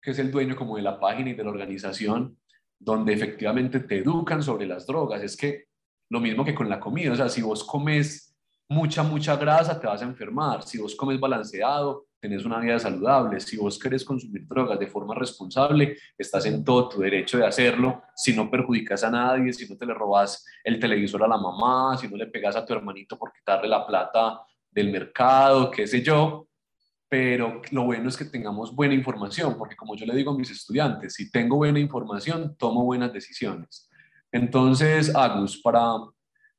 [SPEAKER 1] que es el dueño como de la página y de la organización, donde efectivamente te educan sobre las drogas. Es que lo mismo que con la comida, o sea, si vos comes mucha, mucha grasa, te vas a enfermar. Si vos comes balanceado, tenés una vida saludable. Si vos querés consumir drogas de forma responsable, estás en todo tu derecho de hacerlo. Si no perjudicas a nadie, si no te le robas el televisor a la mamá, si no le pegas a tu hermanito por quitarle la plata del mercado, qué sé yo. Pero lo bueno es que tengamos buena información, porque como yo le digo a mis estudiantes, si tengo buena información, tomo buenas decisiones. Entonces, Agus, para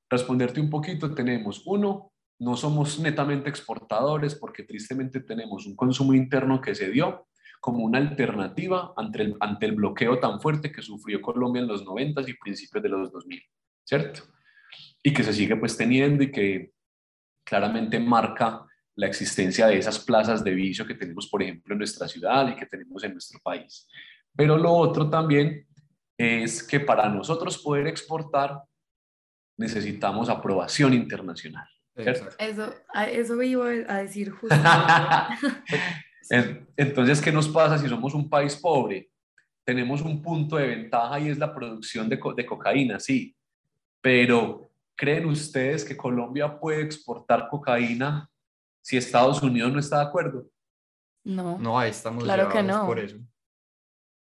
[SPEAKER 1] responderte un poquito, tenemos uno, no somos netamente exportadores porque tristemente tenemos un consumo interno que se dio como una alternativa ante el, bloqueo tan fuerte que sufrió Colombia en los 90 y principios de los 2000, ¿cierto? Y que se sigue pues teniendo y que claramente marca la existencia de esas plazas de vicio que tenemos, por ejemplo, en nuestra ciudad y que tenemos en nuestro país. Pero lo otro también es que para nosotros poder exportar necesitamos aprobación internacional.
[SPEAKER 2] Eso, eso iba a decir <laughs> justo.
[SPEAKER 1] Entonces, ¿qué nos pasa si somos un país pobre? Tenemos un punto de ventaja y es la producción de, de cocaína, sí, pero ¿creen ustedes que Colombia puede exportar cocaína si Estados Unidos no está de acuerdo?
[SPEAKER 2] No.
[SPEAKER 6] No, ahí estamos
[SPEAKER 2] claro que no.
[SPEAKER 6] por eso.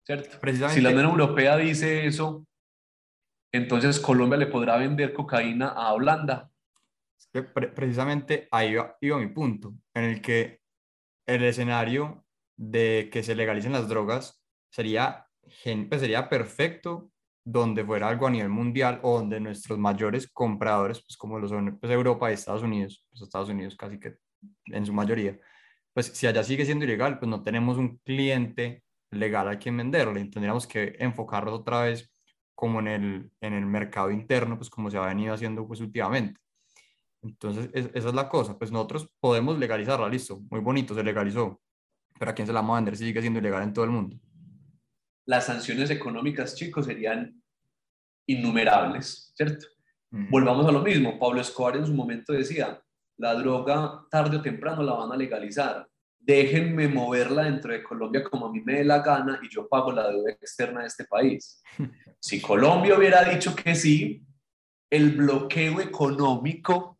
[SPEAKER 1] ¿Cierto? Si la Unión Europea dice eso, entonces Colombia le podrá vender cocaína a Holanda.
[SPEAKER 6] precisamente ahí iba, mi punto, en el que el escenario de que se legalicen las drogas sería, pues sería perfecto donde fuera algo a nivel mundial o donde nuestros mayores compradores, pues como lo son pues Europa y Estados Unidos, pues Estados Unidos casi que en su mayoría, pues si allá sigue siendo ilegal, pues no tenemos un cliente legal a quien venderle, tendríamos que enfocarnos otra vez como en el, en el mercado interno, pues como se ha venido haciendo pues últimamente. Entonces, esa es la cosa, pues nosotros podemos legalizarla, listo, muy bonito, se legalizó, pero ¿a quién se la vamos a vender si sigue siendo ilegal en todo el mundo?
[SPEAKER 1] Las sanciones económicas, chicos, serían innumerables, ¿cierto? Volvamos a lo mismo, Pablo Escobar en su momento decía, la droga tarde o temprano la van a legalizar, déjenme moverla dentro de Colombia como a mí me dé la gana y yo pago la deuda externa de este país. <laughs> Si Colombia hubiera dicho que sí, el bloqueo económico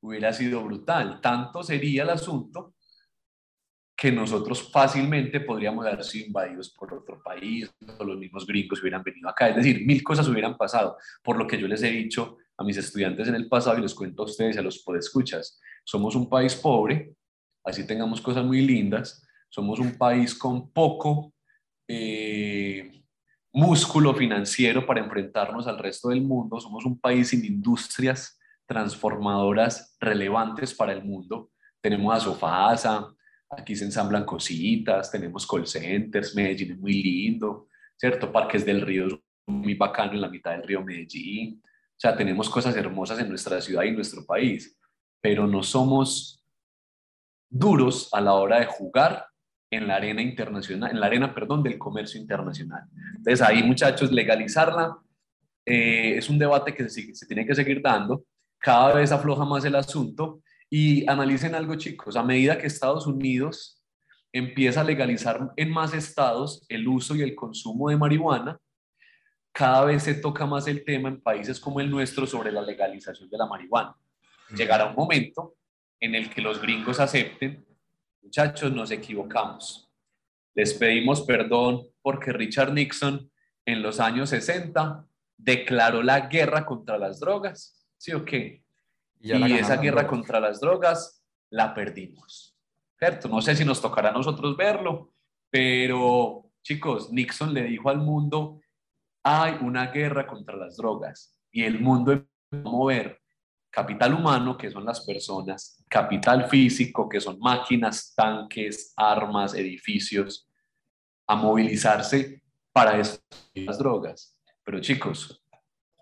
[SPEAKER 1] hubiera sido brutal. Tanto sería el asunto que nosotros fácilmente podríamos haber sido invadidos por otro país, o los mismos gringos hubieran venido acá. Es decir, mil cosas hubieran pasado, por lo que yo les he dicho a mis estudiantes en el pasado y les cuento a ustedes a los podescuchas. Somos un país pobre, así tengamos cosas muy lindas, somos un país con poco eh, músculo financiero para enfrentarnos al resto del mundo, somos un país sin industrias transformadoras relevantes para el mundo. Tenemos a Sofasa, aquí se ensamblan cositas, tenemos call centers, Medellín es muy lindo, ¿cierto? Parques del Río es muy bacano en la mitad del río Medellín. O sea, tenemos cosas hermosas en nuestra ciudad y en nuestro país, pero no somos duros a la hora de jugar en la arena internacional, en la arena, perdón, del comercio internacional. Entonces ahí, muchachos, legalizarla eh, es un debate que se, se tiene que seguir dando. Cada vez afloja más el asunto y analicen algo, chicos. A medida que Estados Unidos empieza a legalizar en más estados el uso y el consumo de marihuana, cada vez se toca más el tema en países como el nuestro sobre la legalización de la marihuana. Llegará un momento en el que los gringos acepten, muchachos, nos equivocamos. Les pedimos perdón porque Richard Nixon en los años 60 declaró la guerra contra las drogas, ¿sí o qué? Y, esa guerra contra las drogas la perdimos, ¿cierto? No sé si nos tocará a nosotros verlo, pero chicos, Nixon le dijo al mundo, hay una guerra contra las drogas y el mundo empezó a mover capital humano, que son las personas, capital físico, que son máquinas, tanques, armas, edificios, a movilizarse para las drogas. Pero chicos,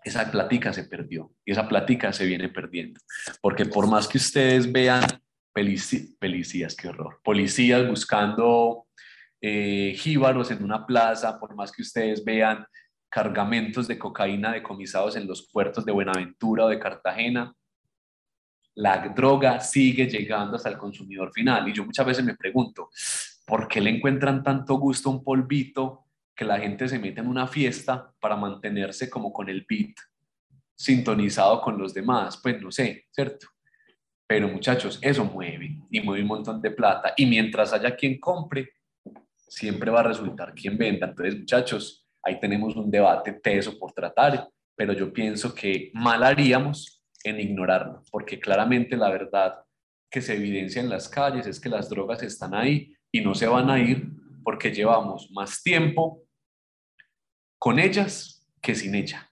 [SPEAKER 1] esa plática se perdió y esa plática se viene perdiendo. Porque por más que ustedes vean policías, qué horror, policías buscando eh, en una plaza, por más que ustedes vean cargamentos de cocaína decomisados en los puertos de Buenaventura o de Cartagena, la droga sigue llegando hasta el consumidor final. Y yo muchas veces me pregunto, ¿por qué le encuentran tanto gusto un polvito que la gente se mete en una fiesta para mantenerse como con el beat sintonizado con los demás? Pues no sé, ¿cierto? Pero muchachos, eso mueve y mueve un montón de plata. Y mientras haya quien compre, siempre va a resultar quien venda. Entonces, muchachos, ahí tenemos un debate teso por tratar, pero yo pienso que mal haríamos en ignorarlo, porque claramente la verdad que se evidencia en las calles es que las drogas están ahí y no se van a ir porque llevamos más tiempo con ellas que sin ella,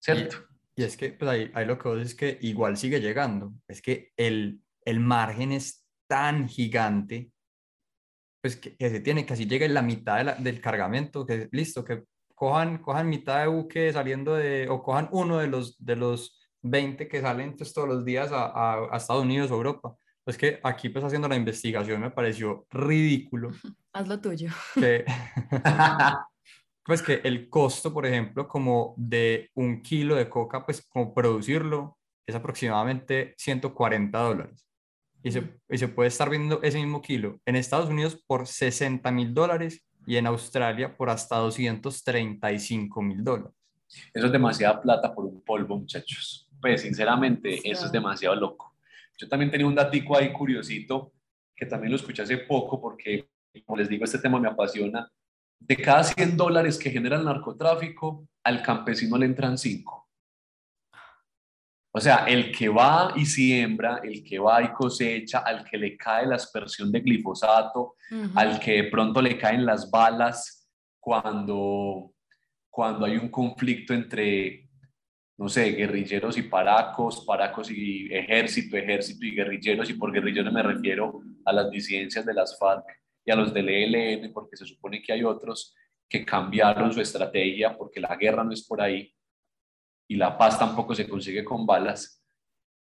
[SPEAKER 1] ¿cierto?
[SPEAKER 6] Y, es que pues ahí, lo que vos es que igual sigue llegando, es que el, el margen es tan gigante pues que, se tiene, que así llegue la mitad del cargamento, que listo, que cojan, cojan mitad de buque saliendo de, o cojan uno de los, de los 20 que salen pues, todos los días a, a, Estados Unidos o Europa. Pues que aquí pues haciendo la investigación me pareció ridículo. <laughs>
[SPEAKER 2] Haz lo tuyo.
[SPEAKER 6] Que, <laughs> <laughs> pues que el costo, por ejemplo, como de un kilo de coca, pues como producirlo es aproximadamente 140 dólares y se, y se puede estar viendo ese mismo kilo en Estados Unidos por 60 mil dólares y en Australia por hasta 235 mil dólares.
[SPEAKER 1] Eso es demasiada plata por un polvo, muchachos. Pues sinceramente, eso es demasiado loco. Yo también tenía un datico ahí curiosito, que también lo escuché hace poco, porque, como les digo, este tema me apasiona. De cada 100 dólares que genera el narcotráfico, al campesino le entran 5. O sea, el que va y siembra, el que va y cosecha, al que le cae la aspersión de glifosato, al que de pronto le caen las balas cuando, cuando hay un conflicto entre, no sé, guerrilleros y paracos, paracos y ejército, ejército y guerrilleros, y por guerrilleros me refiero a las disidencias de las FARC y a los del ELN, porque se supone que hay otros que cambiaron su estrategia porque la guerra no es por ahí y la paz tampoco se consigue con balas.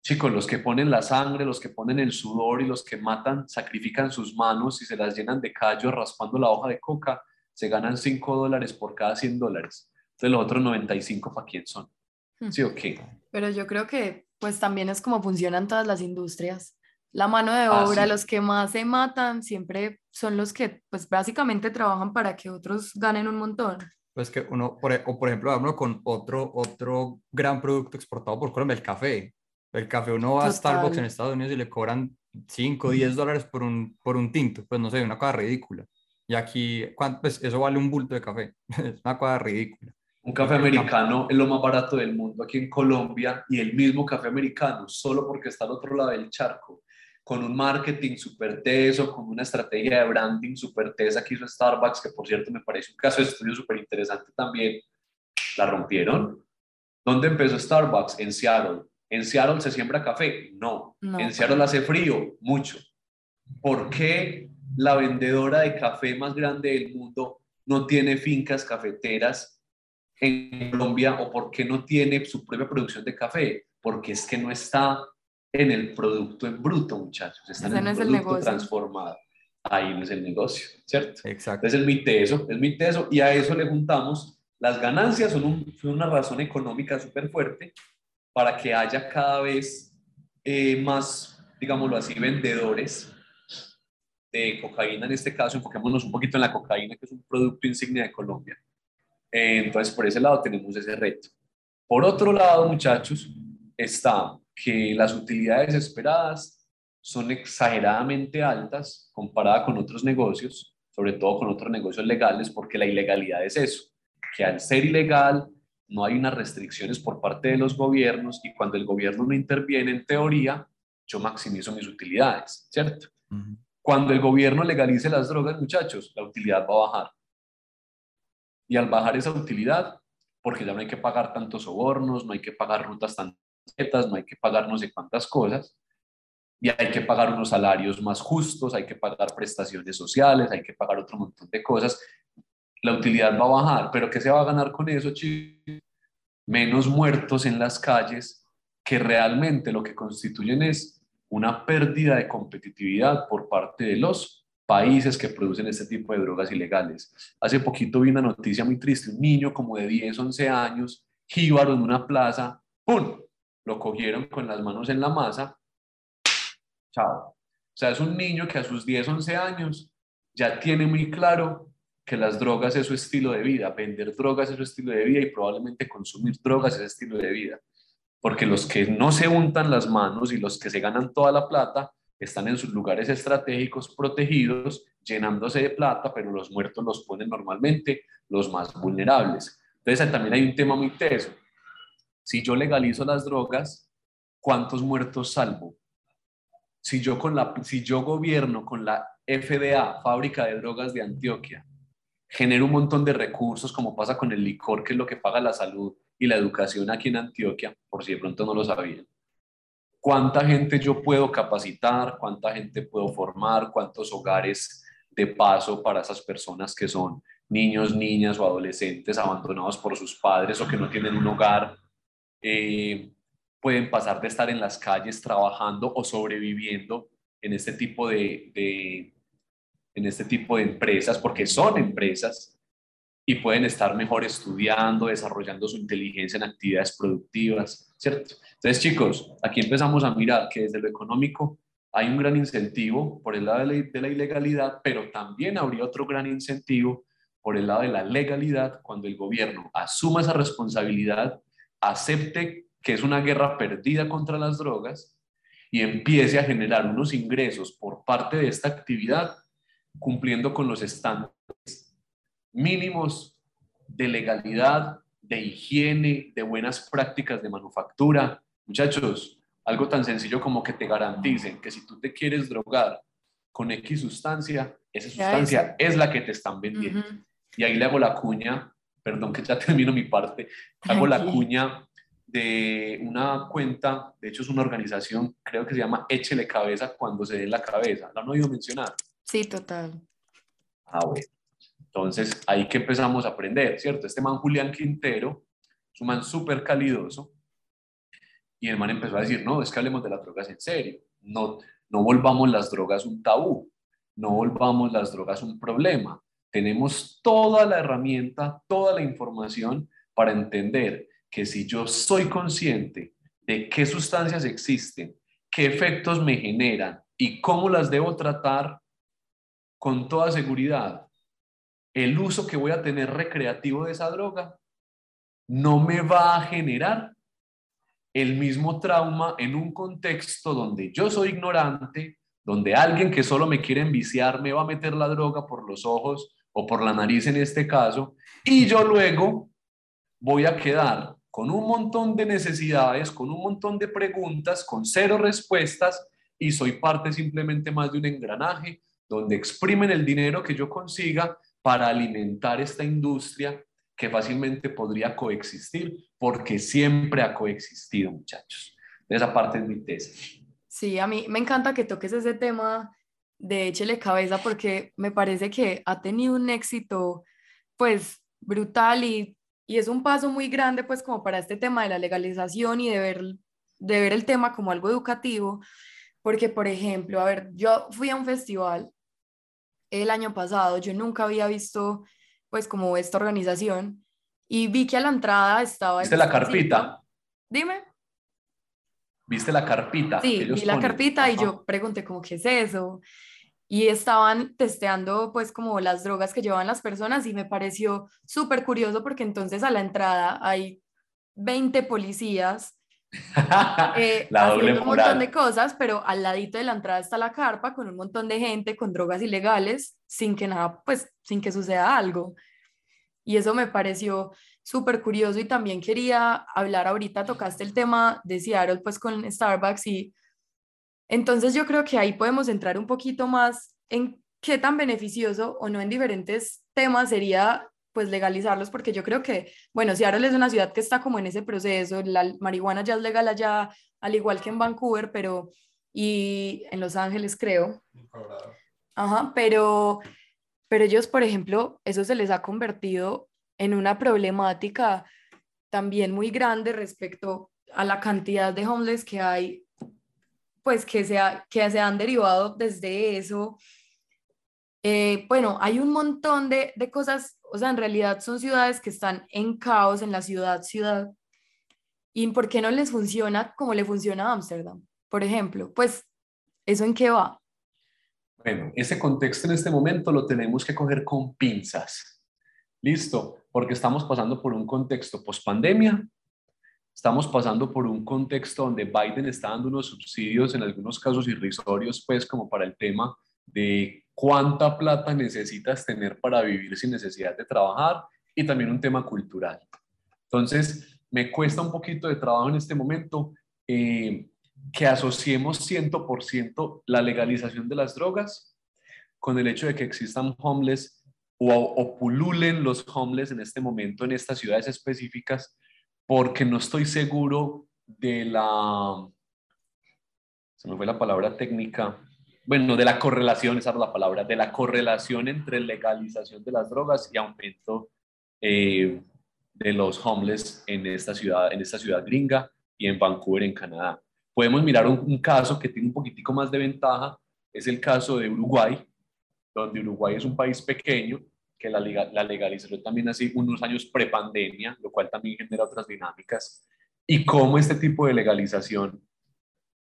[SPEAKER 1] Chicos, los que ponen la sangre, los que ponen el sudor y los que matan, sacrifican sus manos y se las llenan de callos raspando la hoja de coca, se ganan 5 dólares por cada 100 dólares. Entonces los otros 95 para quién son. Hmm. ¿Sí o qué?
[SPEAKER 2] Pero yo creo que pues también es como funcionan todas las industrias. La mano de ah, obra, los que más se matan siempre son los que pues básicamente trabajan para que otros ganen un montón
[SPEAKER 6] pues que uno, por, e, o por ejemplo, hablo con otro, otro gran producto exportado por Colombia, el café. El café uno va a Starbucks en Estados Unidos y le cobran 5, 10 dólares por un, por un tinto, pues no sé, una cosa ridícula. Y aquí, pues eso vale un bulto de café, <laughs> es una cosa ridícula.
[SPEAKER 1] Un café americano es lo más barato del mundo aquí en Colombia y el mismo café americano, solo porque está al otro lado del charco, con un marketing súper teso, con una estrategia de branding súper tesa que hizo Starbucks, que por cierto me parece un caso de estudio súper interesante también, la rompieron. ¿Dónde empezó Starbucks? En Seattle. ¿En Seattle se siembra café? No. ¿En Seattle hace frío? Mucho. ¿Por qué la vendedora de café más grande del mundo no tiene fincas cafeteras en Colombia o por qué no tiene su propia producción de café? Porque es que no está en el producto en bruto, muchachos, están en el producto transformado. Ahí no es el negocio, ¿cierto?
[SPEAKER 6] Exacto.
[SPEAKER 1] Entonces es muy teso, es muy teso, y a eso le juntamos las ganancias, son, una razón económica súper fuerte para que haya cada vez eh, más, digámoslo así, vendedores de cocaína, en este caso, enfoquémonos un poquito en la cocaína, que es un producto insignia de Colombia. Eh, entonces, por ese lado tenemos ese reto. Por otro lado, muchachos, está que las utilidades esperadas son exageradamente altas comparada con otros negocios, sobre todo con otros negocios legales, porque la ilegalidad es eso, que al ser ilegal no hay unas restricciones por parte de los gobiernos y cuando el gobierno no interviene en teoría, yo maximizo mis utilidades, ¿cierto? Cuando el gobierno legalice las drogas, muchachos, la utilidad va a bajar. Y al bajar esa utilidad, porque ya no hay que pagar tantos sobornos, no hay que pagar rutas tan no hay que pagar no sé cuántas cosas, y hay que pagar unos salarios más justos, hay que pagar prestaciones sociales, hay que pagar otro montón de cosas. La utilidad va a bajar, pero ¿qué se va a ganar con eso, chicos? Menos muertos en las calles, que realmente lo que constituyen es una pérdida de competitividad por parte de los países que producen este tipo de drogas ilegales. Hace poquito vi una noticia muy triste, un niño como de 10, 11 años, jíbaro en una plaza, ¡pum! Lo cogieron con las manos en la masa chao. O sea, es un niño que a sus 10, 11 años ya tiene muy claro que las drogas es su estilo de vida, vender drogas es su estilo de vida y probablemente consumir drogas es estilo de vida. Porque los que no se untan las manos y los que se ganan toda la plata están en sus lugares estratégicos protegidos, llenándose de plata, pero los muertos los ponen normalmente los más vulnerables. Entonces también hay un tema muy teso. Si yo legalizo las drogas, ¿cuántos muertos salvo? si yo, con la, si yo gobierno con la FDA, Fábrica de Drogas de Antioquia, genero un montón de recursos, como pasa con el licor, que es lo que paga la salud y la educación aquí en Antioquia, por si de pronto no lo sabían. ¿Cuánta gente yo puedo capacitar? ¿Cuánta gente puedo formar? ¿Cuántos hogares de paso para esas personas que son niños, niñas o adolescentes abandonados por sus padres o que no tienen un hogar? Eh, pueden pasar de estar en las calles trabajando o sobreviviendo en este tipo de, en este tipo de empresas, porque son empresas y pueden estar mejor estudiando, desarrollando su inteligencia en actividades productivas, ¿cierto? Entonces, chicos, aquí empezamos a mirar que desde lo económico hay un gran incentivo por el lado de la ilegalidad, pero también habría otro gran incentivo por el lado de la legalidad cuando el gobierno asuma esa responsabilidad, acepte que es una guerra perdida contra las drogas, y empiece a generar unos ingresos por parte de esta actividad, cumpliendo con los estándares mínimos de legalidad, de higiene, de buenas prácticas de manufactura. Muchachos, algo tan sencillo como que te garanticen que si tú te quieres drogar con X sustancia, esa sustancia es la que te están vendiendo. Y ahí le hago la cuña, perdón que ya <laughs> termino mi parte, hago la cuña de una cuenta, de hecho es una organización, creo que se llama Échele Cabeza cuando se dé la cabeza. ¿La han oído mencionar?
[SPEAKER 2] Sí, total.
[SPEAKER 1] Ah, bueno. Entonces, ahí que empezamos a aprender, ¿cierto? Este man Julián Quintero es un man súper calidoso y el man empezó a decir, no, es que hablemos de las drogas en serio, no, no volvamos las drogas un tabú, no volvamos las drogas un problema. Tenemos toda la herramienta, toda la información para entender que si yo soy consciente de qué sustancias existen, qué efectos me generan y cómo las debo tratar, con toda seguridad, el uso que voy a tener recreativo de esa droga no me va a generar el mismo trauma en un contexto donde yo soy ignorante, donde alguien que solo me quiere enviciar me va a meter la droga por los ojos o por la nariz en este caso, y yo luego voy a quedar con un montón de necesidades, con un montón de preguntas, con cero respuestas y soy parte simplemente más de un engranaje donde exprimen el dinero que yo consiga para alimentar esta industria que fácilmente podría coexistir porque siempre ha coexistido, muchachos. Esa parte es mi tesis.
[SPEAKER 2] Sí, a mí me encanta que toques ese tema de échele cabeza porque me parece que ha tenido un éxito pues brutal y y es un paso muy grande pues como para este tema de la legalización y de ver, de ver el tema como algo educativo, porque por ejemplo, a ver, yo fui a un festival el año pasado, yo nunca había visto pues como esta organización y vi que a la entrada estaba...
[SPEAKER 1] ¿Viste la carpita?
[SPEAKER 2] Dime.
[SPEAKER 1] ¿Viste la carpita?
[SPEAKER 2] Sí, vi la carpita y yo pregunté como, ¿qué es eso? Y estaban testeando pues como las drogas que llevaban las personas y me pareció súper curioso porque entonces a la entrada hay 20 policías <laughs> eh, haciendo un montón de cosas, pero al ladito de la entrada está la carpa con un montón de gente con drogas ilegales sin que nada, pues sin que suceda algo. Y eso me pareció súper curioso y también quería hablar ahorita, tocaste el tema de Seattle pues con Starbucks y entonces yo creo que ahí podemos entrar un poquito más en qué tan beneficioso o no en diferentes temas sería pues legalizarlos, porque yo creo que, bueno, Seattle es una ciudad que está como en ese proceso, la marihuana ya es legal allá, al igual que en Vancouver, pero, y en Los Ángeles creo. Ajá, pero, pero ellos, por ejemplo, eso se les ha convertido en una problemática también muy grande respecto a la cantidad de homeless que hay, pues que se, que se han derivado desde eso. Eh, bueno, hay un montón de, de cosas, o sea, en realidad son ciudades que están en caos en la ciudad, ciudad. ¿Y por qué no les funciona como le funciona a Ámsterdam? Por ejemplo, pues, ¿eso en qué va?
[SPEAKER 1] Bueno, ese contexto en este momento lo tenemos que coger con pinzas. Listo, porque estamos pasando por un contexto post pandemia Estamos pasando por un contexto donde Biden está dando unos subsidios, en algunos casos irrisorios, pues como para el tema de cuánta plata necesitas tener para vivir sin necesidad de trabajar y también un tema cultural. Entonces, me cuesta un poquito de trabajo en este momento eh, que asociemos 100% la legalización de las drogas con el hecho de que existan homeless o, o pululen los homeless en este momento en estas ciudades específicas porque no estoy seguro de la, se me fue la palabra técnica, bueno, de la correlación, esa es la palabra, de la correlación entre legalización de las drogas y aumento eh, de los homeless en esta ciudad, en esta ciudad gringa y en Vancouver, en Canadá. Podemos mirar un, un caso que tiene un poquitico más de ventaja, es el caso de Uruguay, donde Uruguay es un país pequeño que la, la legalización también hace unos años prepandemia, lo cual también genera otras dinámicas, y cómo este tipo de legalización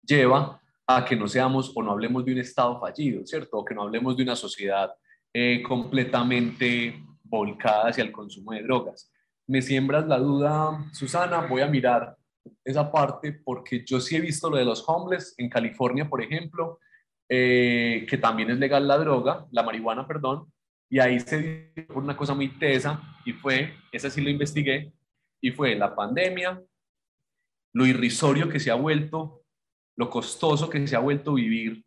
[SPEAKER 1] lleva a que no seamos o no hablemos de un Estado fallido, ¿cierto? O que no hablemos de una sociedad eh, completamente volcada hacia el consumo de drogas. Me siembras la duda, Susana, voy a mirar esa parte porque yo sí he visto lo de los homeless en California, por ejemplo, eh, que también es legal la droga, la marihuana, perdón, y ahí se dio una cosa muy tesa y fue, esa sí lo investigué, y fue la pandemia, lo irrisorio que se ha vuelto, lo costoso que se ha vuelto vivir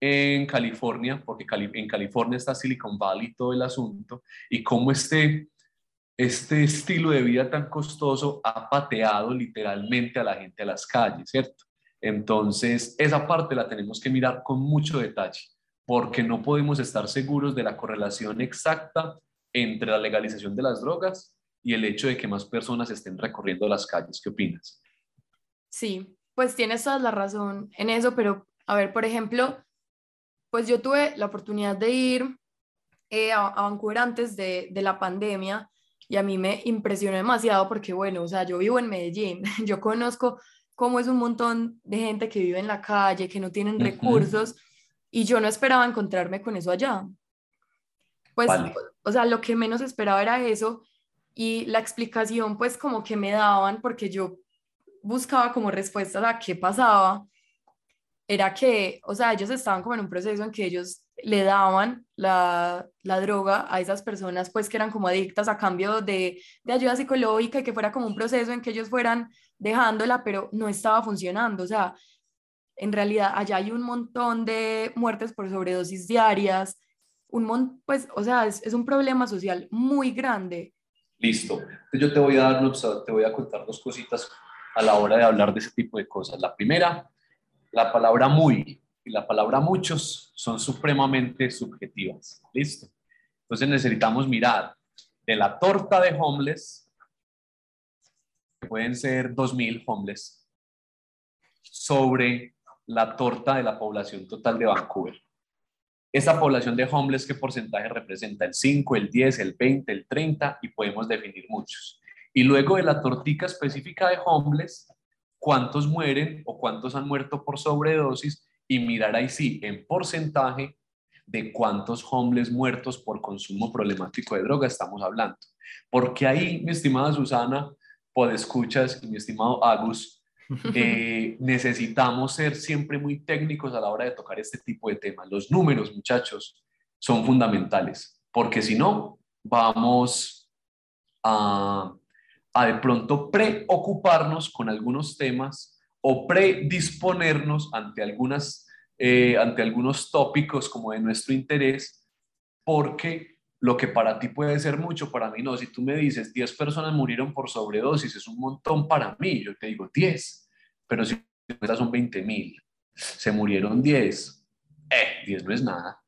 [SPEAKER 1] en California, porque en California está Silicon Valley todo el asunto, y cómo este, este estilo de vida tan costoso ha pateado literalmente a la gente a las calles, ¿cierto? Entonces, esa parte la tenemos que mirar con mucho detalle porque no podemos estar seguros de la correlación exacta entre la legalización de las drogas y el hecho de que más personas estén recorriendo las calles. ¿Qué opinas?
[SPEAKER 2] Sí, pues tienes toda la razón en eso, pero a ver, por ejemplo, pues yo tuve la oportunidad de ir eh, a, a, Vancouver antes de, de la pandemia y a mí me impresionó demasiado porque, bueno, o sea, yo vivo en Medellín, <laughs> yo conozco cómo es un montón de gente que vive en la calle, que no tienen recursos y yo no esperaba encontrarme con eso allá. Pues, o sea, lo que menos esperaba era eso y la explicación pues como que me daban porque yo buscaba como respuestas a qué pasaba, era que, o sea, ellos estaban como en un proceso en que ellos le daban la, la droga a esas personas pues que eran como adictas a cambio de, de ayuda psicológica y que fuera como un proceso en que ellos fueran dejándola, pero no estaba funcionando, o sea, en realidad allá hay un montón de muertes por sobredosis diarias, un pues, o sea, es, es, un problema social muy grande.
[SPEAKER 1] Listo. yo te voy a dar, te voy a contar dos cositas a la hora de hablar de ese tipo de cosas. La primera, la palabra muy y la palabra muchos son supremamente subjetivas. Listo. Entonces necesitamos mirar de la torta de homeless, pueden ser 2.000 homeless, sobre la torta de la población total de Vancouver. Esa población de homeless, ¿qué porcentaje representa? ¿El 5, el 10, el 20, el 30? Y podemos definir muchos. Y luego de la tortica específica de homeless, ¿cuántos mueren o cuántos han muerto por sobredosis? Y mirar ahí sí, en porcentaje, de cuántos homeless muertos por consumo problemático de droga estamos hablando. Porque ahí, mi estimada Susana, escuchas y mi estimado Agus, eh, necesitamos ser siempre muy técnicos a la hora de tocar este tipo de temas. Los números, muchachos, son fundamentales, porque si no, vamos a, de pronto preocuparnos con algunos temas o predisponernos ante, algunas, eh, ante algunos tópicos como de nuestro interés, porque lo que para ti puede ser mucho, para mí no. Si tú me dices 10 personas murieron por sobredosis, es un montón para mí. Yo te digo 10, pero si son 20 mil, se murieron 10, eh, 10 no es nada,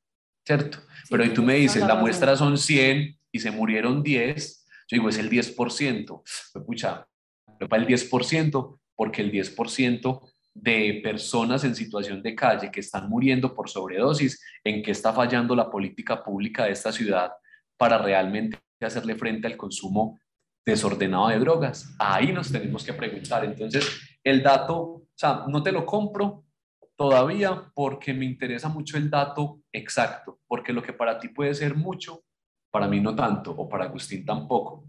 [SPEAKER 1] ¿cierto? pero si tú me dices, la muestra son 100 y se murieron 10, yo digo, es el 10%. Pues, pucha, para el 10%, porque el 10% de personas en situación de calle que están muriendo por sobredosis, en qué está fallando la política pública de esta ciudad para realmente hacerle frente al consumo desordenado de drogas. Ahí nos tenemos que preguntar. Entonces, el dato, o sea, no te lo compro todavía porque me interesa mucho el dato exacto, porque lo que para ti puede ser mucho, para mí no tanto, o para Agustín tampoco.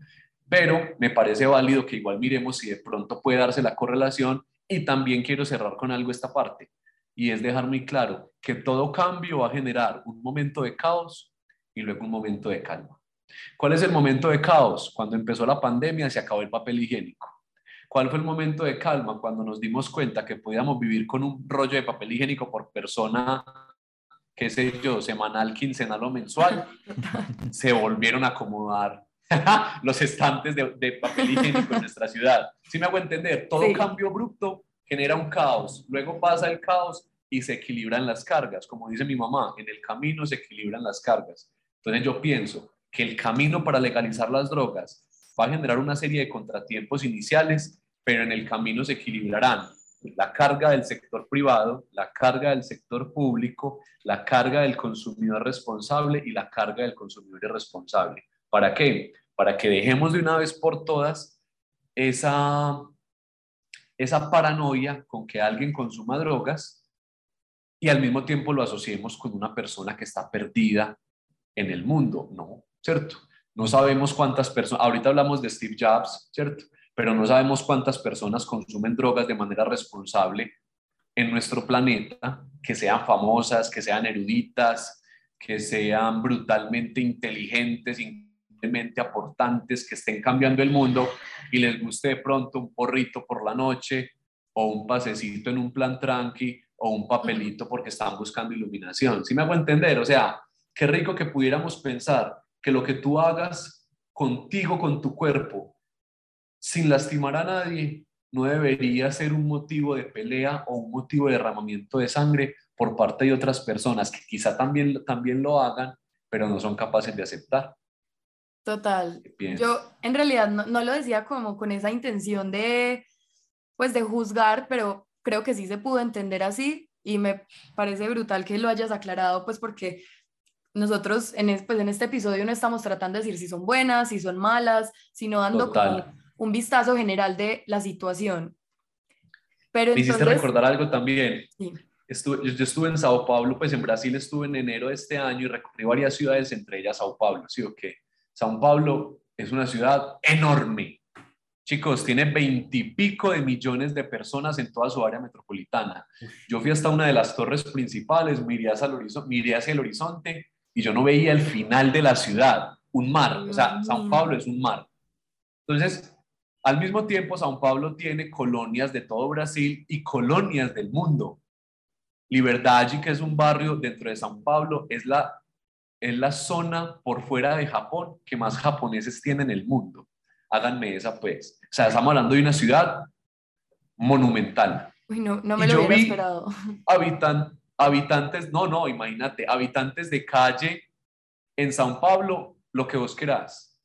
[SPEAKER 1] Pero me parece válido que igual miremos si de pronto puede darse la correlación y también quiero cerrar con algo esta parte y es dejar muy claro que todo cambio va a generar un momento de caos y luego un momento de calma. ¿Cuál es el momento de caos? Cuando empezó la pandemia se acabó el papel higiénico. ¿Cuál fue el momento de calma? Cuando nos dimos cuenta que podíamos vivir con un rollo de papel higiénico por persona, qué sé yo, semanal, quincenal o mensual. Se volvieron a acomodar <laughs> los estantes de, papel higiénico en nuestra ciudad. Si ¿Sí me hago entender, todo cambio abrupto genera un caos, luego pasa el caos y se equilibran las cargas. Como dice mi mamá, en el camino se equilibran las cargas. Entonces yo pienso que el camino para legalizar las drogas va a generar una serie de contratiempos iniciales, pero en el camino se equilibrarán la carga del sector privado, la carga del sector público, la carga del consumidor responsable y la carga del consumidor irresponsable. ¿Para qué? Para que dejemos de una vez por todas esa, esa paranoia con que alguien consuma drogas y al mismo tiempo lo asociemos con una persona que está perdida en el mundo. No, ¿cierto? No sabemos cuántas personas, ahorita hablamos de Steve Jobs, ¿cierto? Pero no sabemos cuántas personas consumen drogas de manera responsable en nuestro planeta, que sean famosas, que sean eruditas, que sean brutalmente inteligentes, increíblemente aportantes, que estén cambiando el mundo y les guste de pronto un porrito por la noche o un pasecito en un plan tranqui o un papelito porque están buscando iluminación. ¿Sí me hago entender? O sea, qué rico que pudiéramos pensar que lo que tú hagas contigo, con tu cuerpo, sin lastimar a nadie, no debería ser un motivo de pelea o un motivo de derramamiento de sangre por parte de otras personas que quizá también, también lo hagan, pero no son capaces de aceptar.
[SPEAKER 2] Total. Yo en realidad no, no, lo decía como con esa intención de, pues, de juzgar, pero creo que sí se pudo entender así y me parece brutal que lo hayas aclarado, pues porque nosotros en, pues en este episodio no estamos tratando de decir si son buenas, si son malas, sino dando como un vistazo general de la situación.
[SPEAKER 1] Pero Me hiciste recordar algo también. Estuve, yo, estuve en Sao Paulo, pues en Brasil estuve en enero de este año y recorrí varias ciudades, entre ellas Sao Paulo. ¿sí o qué? Sao Paulo es una ciudad enorme. Chicos, tiene veintipico de millones de personas en toda su área metropolitana. Yo fui hasta una de las torres principales, miré hacia el horizonte, miré hacia el horizonte y yo no veía el final de la ciudad, un mar, o sea, Sao mm. Paulo es un mar. Entonces, al mismo tiempo, Sao Paulo tiene colonias de todo Brasil y colonias del mundo. Liberdade, que es un barrio dentro de Sao Paulo, es la, es la zona por fuera de Japón que más japoneses tiene en el mundo. Háganme esa, pues. O sea, estamos hablando de una ciudad monumental.
[SPEAKER 2] Uy, no, no me lo hubiera esperado.
[SPEAKER 1] Habitan, habitantes, no, no, imagínate, habitantes de calle en San Pablo, lo que vos querás.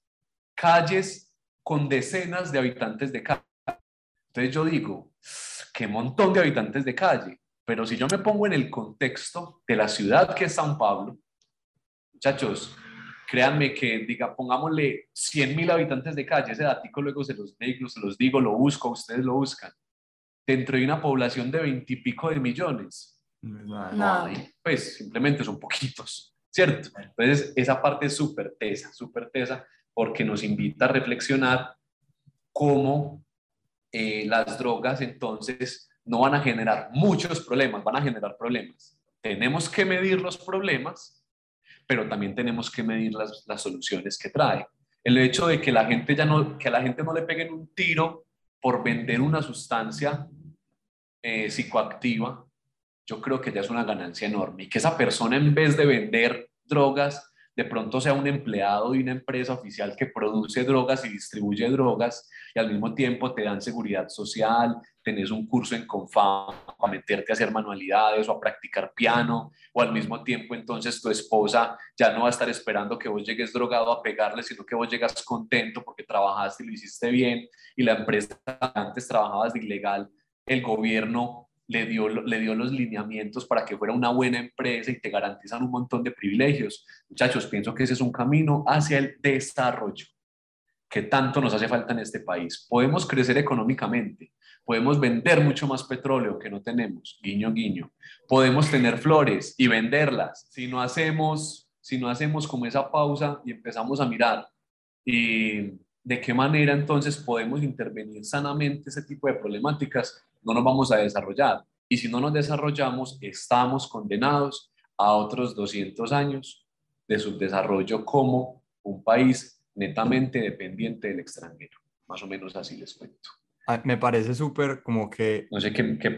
[SPEAKER 1] Calles con decenas de habitantes de calle. Entonces yo digo, qué montón de habitantes de calle. Pero si yo me pongo en el contexto de la ciudad que es San Pablo, muchachos, créanme que, diga, pongámosle 100 mil habitantes de calle, ese datico luego se los digo, se los digo, lo busco, ustedes lo buscan, dentro de una población de 20 y pico de millones no, pues simplemente son poquitos, ¿cierto? Entonces, esa parte es súper tesa, súper tesa, porque nos invita a reflexionar cómo eh, las drogas entonces no van a generar muchos problemas, van a generar problemas. Tenemos que medir los problemas, pero también tenemos que medir las, las soluciones que trae. El hecho de que la gente ya no, que a la gente no le peguen un tiro por vender una sustancia eh, psicoactiva, yo creo que ya es una ganancia enorme y que esa persona en vez de vender drogas de pronto sea un empleado de una empresa oficial que produce drogas y distribuye drogas y al mismo tiempo te dan seguridad social, tenés un curso en Confam a meterte a hacer manualidades o a practicar piano, o al mismo tiempo entonces tu esposa ya no va a estar esperando que vos llegues drogado a pegarle, sino que vos llegas contento porque trabajaste y lo hiciste bien y la empresa antes trabajabas de ilegal, el gobierno le dio, le dio los lineamientos para que fuera una buena empresa y te garantizan un montón de privilegios. Muchachos, pienso que ese es un camino hacia el desarrollo que tanto nos hace falta en este país. Podemos crecer económicamente, podemos vender mucho más petróleo que no tenemos, guiño, guiño. Podemos tener flores y venderlas. Si no hacemos, si no hacemos como esa pausa y empezamos a mirar y de qué manera entonces podemos intervenir sanamente ese tipo de problemáticas, no nos vamos a desarrollar. Y si no nos desarrollamos, estamos condenados a otros 200 años de subdesarrollo como un país netamente dependiente del extranjero. Más o menos así les cuento.
[SPEAKER 6] Ah, me parece súper como que...
[SPEAKER 1] No sé qué... qué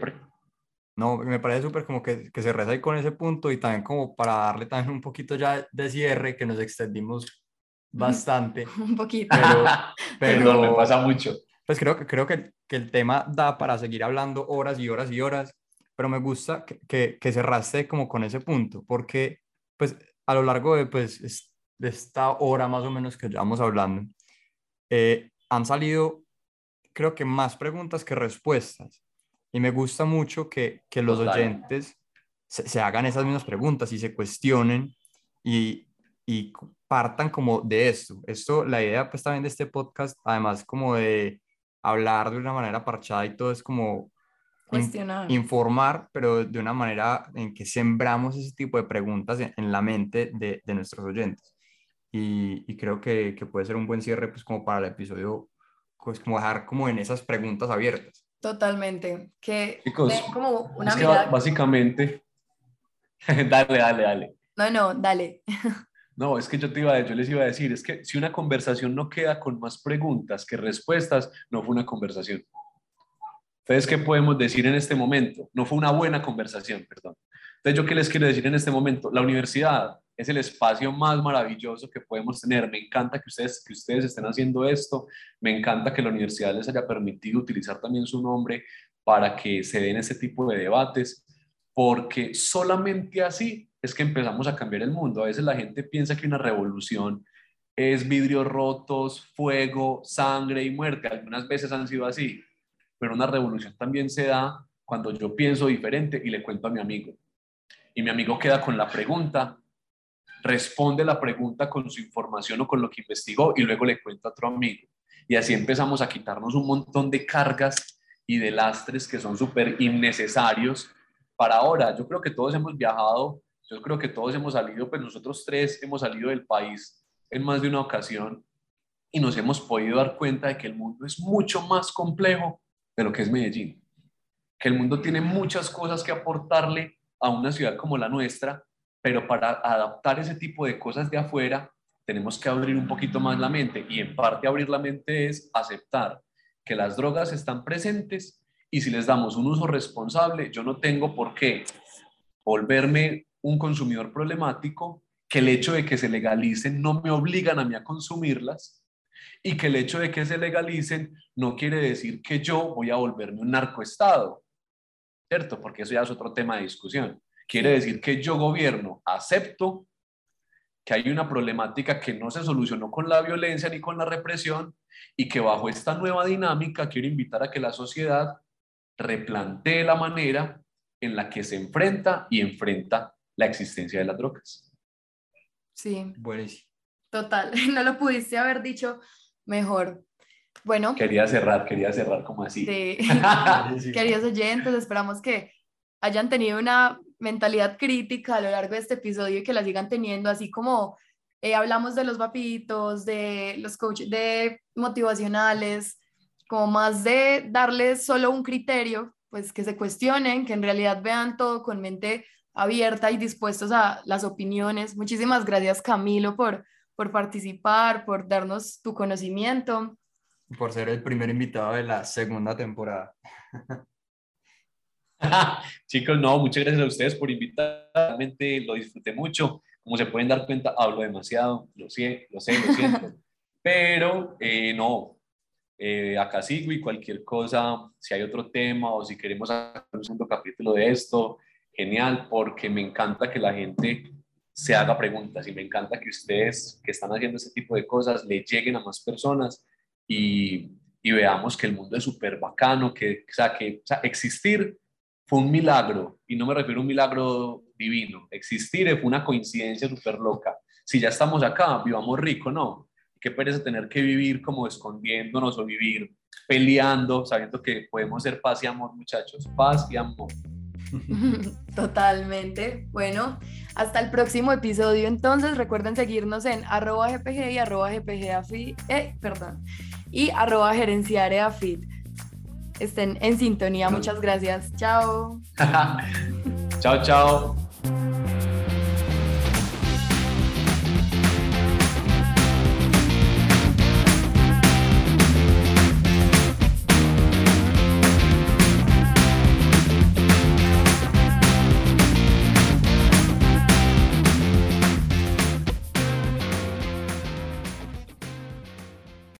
[SPEAKER 6] No, me parece súper como que, que se reza ahí con ese punto y también como para darle también un poquito ya de cierre, que nos extendimos bastante. <laughs>
[SPEAKER 2] un poquito.
[SPEAKER 6] Pero, <laughs> pero
[SPEAKER 1] me pasa mucho.
[SPEAKER 6] Pues creo, que, creo que, que, el tema da para seguir hablando horas y horas y horas, pero me gusta que, que, que cerraste como con ese punto, porque pues a lo largo de, pues, de esta hora más o menos que llevamos hablando, eh, han salido creo que más preguntas que respuestas. Y me gusta mucho que, que los oyentes se, se, hagan esas mismas preguntas y se cuestionen y, y partan como de esto. Esto, la idea pues también de este podcast, además como de hablar de una manera parchada y todo es como informar, pero de una manera en que sembramos ese tipo de preguntas en, la mente de, de nuestros oyentes. Y, y creo que, que, puede ser un buen cierre, pues como para el episodio, pues como dejar como en esas preguntas abiertas.
[SPEAKER 2] Totalmente. Que
[SPEAKER 1] Chicos,
[SPEAKER 2] como una
[SPEAKER 1] es que básicamente, <laughs> dale, dale, dale.
[SPEAKER 2] No, no, dale. <laughs>
[SPEAKER 1] No, es que yo, te iba yo les iba a decir, es que si una conversación no queda con más preguntas que respuestas, no fue una conversación. Entonces, ¿qué podemos decir en este momento? No fue una buena conversación, perdón. Entonces, ¿yo qué les quiero decir en este momento? La universidad es el espacio más maravilloso que podemos tener. Me encanta que ustedes, que ustedes estén haciendo esto. Me encanta que la universidad les haya permitido utilizar también su nombre para que se den ese tipo de debates, porque solamente así es que empezamos a cambiar el mundo. A veces la gente piensa que una revolución es vidrios rotos, fuego, sangre y muerte. Algunas veces han sido así, pero una revolución también se da cuando yo pienso diferente y le cuento a mi amigo. Y mi amigo queda con la pregunta, responde la pregunta con su información o con lo que investigó y luego le cuento a otro amigo. Y así empezamos a quitarnos un montón de cargas y de lastres que son súper innecesarios para ahora. Yo creo que todos hemos viajado yo creo que todos hemos salido, pues nosotros tres hemos salido del país en más de una ocasión y nos hemos podido dar cuenta de que el mundo es mucho más complejo de lo que es Medellín. Que el mundo tiene muchas cosas que aportarle a una ciudad como la nuestra, pero para adaptar ese tipo de cosas de afuera tenemos que abrir un poquito más la mente y en parte abrir la mente es aceptar que las drogas están presentes y si les damos un uso responsable, yo no tengo por qué volverme un consumidor problemático, que el hecho de que se legalicen no me obligan a mí a consumirlas y que el hecho de que se legalicen no quiere decir que yo voy a volverme un narcoestado, ¿cierto? Porque eso ya es otro tema de discusión. Quiere decir que yo gobierno acepto que hay una problemática que no se solucionó con la violencia ni con la represión y que bajo esta nueva dinámica quiero invitar a que la sociedad replantee la manera en la que se enfrenta y enfrenta la existencia de las drogas.
[SPEAKER 2] Sí.
[SPEAKER 6] Buenísimo.
[SPEAKER 2] Total, <laughs> no lo pudiste haber dicho mejor. Bueno.
[SPEAKER 1] Quería cerrar, quería cerrar como así.
[SPEAKER 2] Sí. <laughs> Queridos oyentes, esperamos que hayan tenido una mentalidad crítica a lo largo de este episodio y que la sigan teniendo, así como eh, hablamos de los papitos, de los coaches de motivacionales, como más de darles solo un criterio, pues que se cuestionen, que en realidad vean todo con mente abierta y dispuestos a las opiniones. Muchísimas gracias Camilo por, por participar, por darnos tu conocimiento.
[SPEAKER 6] Por ser el primer invitado de la segunda temporada. <laughs>
[SPEAKER 1] Chicos, no, muchas gracias a ustedes por invitarme, lo disfruté mucho. Como se pueden dar cuenta, hablo demasiado, lo sé, lo sé, lo siento. <laughs> Pero eh, no, eh, acá sigo y cualquier cosa, si hay otro tema o si queremos hacer un segundo capítulo de esto, genial, porque me encanta que la gente se haga preguntas y me encanta que ustedes que están haciendo ese tipo de cosas le lleguen a más personas y, veamos que el mundo es súper bacano, que, o sea, que existir fue un milagro y no me refiero a un milagro divino, existir fue una coincidencia súper loca. Si ya estamos acá, vivamos rico, ¿no? Qué pereza tener que vivir como escondiéndonos o vivir peleando, sabiendo que podemos ser paz y amor, muchachos, paz y amor. <laughs>
[SPEAKER 2] Totalmente. Bueno, hasta el próximo episodio. Entonces, recuerden seguirnos en arroba gpg y arroba gpg eh, perdón, y arroba gerenciareafit. Estén en sintonía. Muchas gracias. Chao. <laughs>
[SPEAKER 1] chao, chao.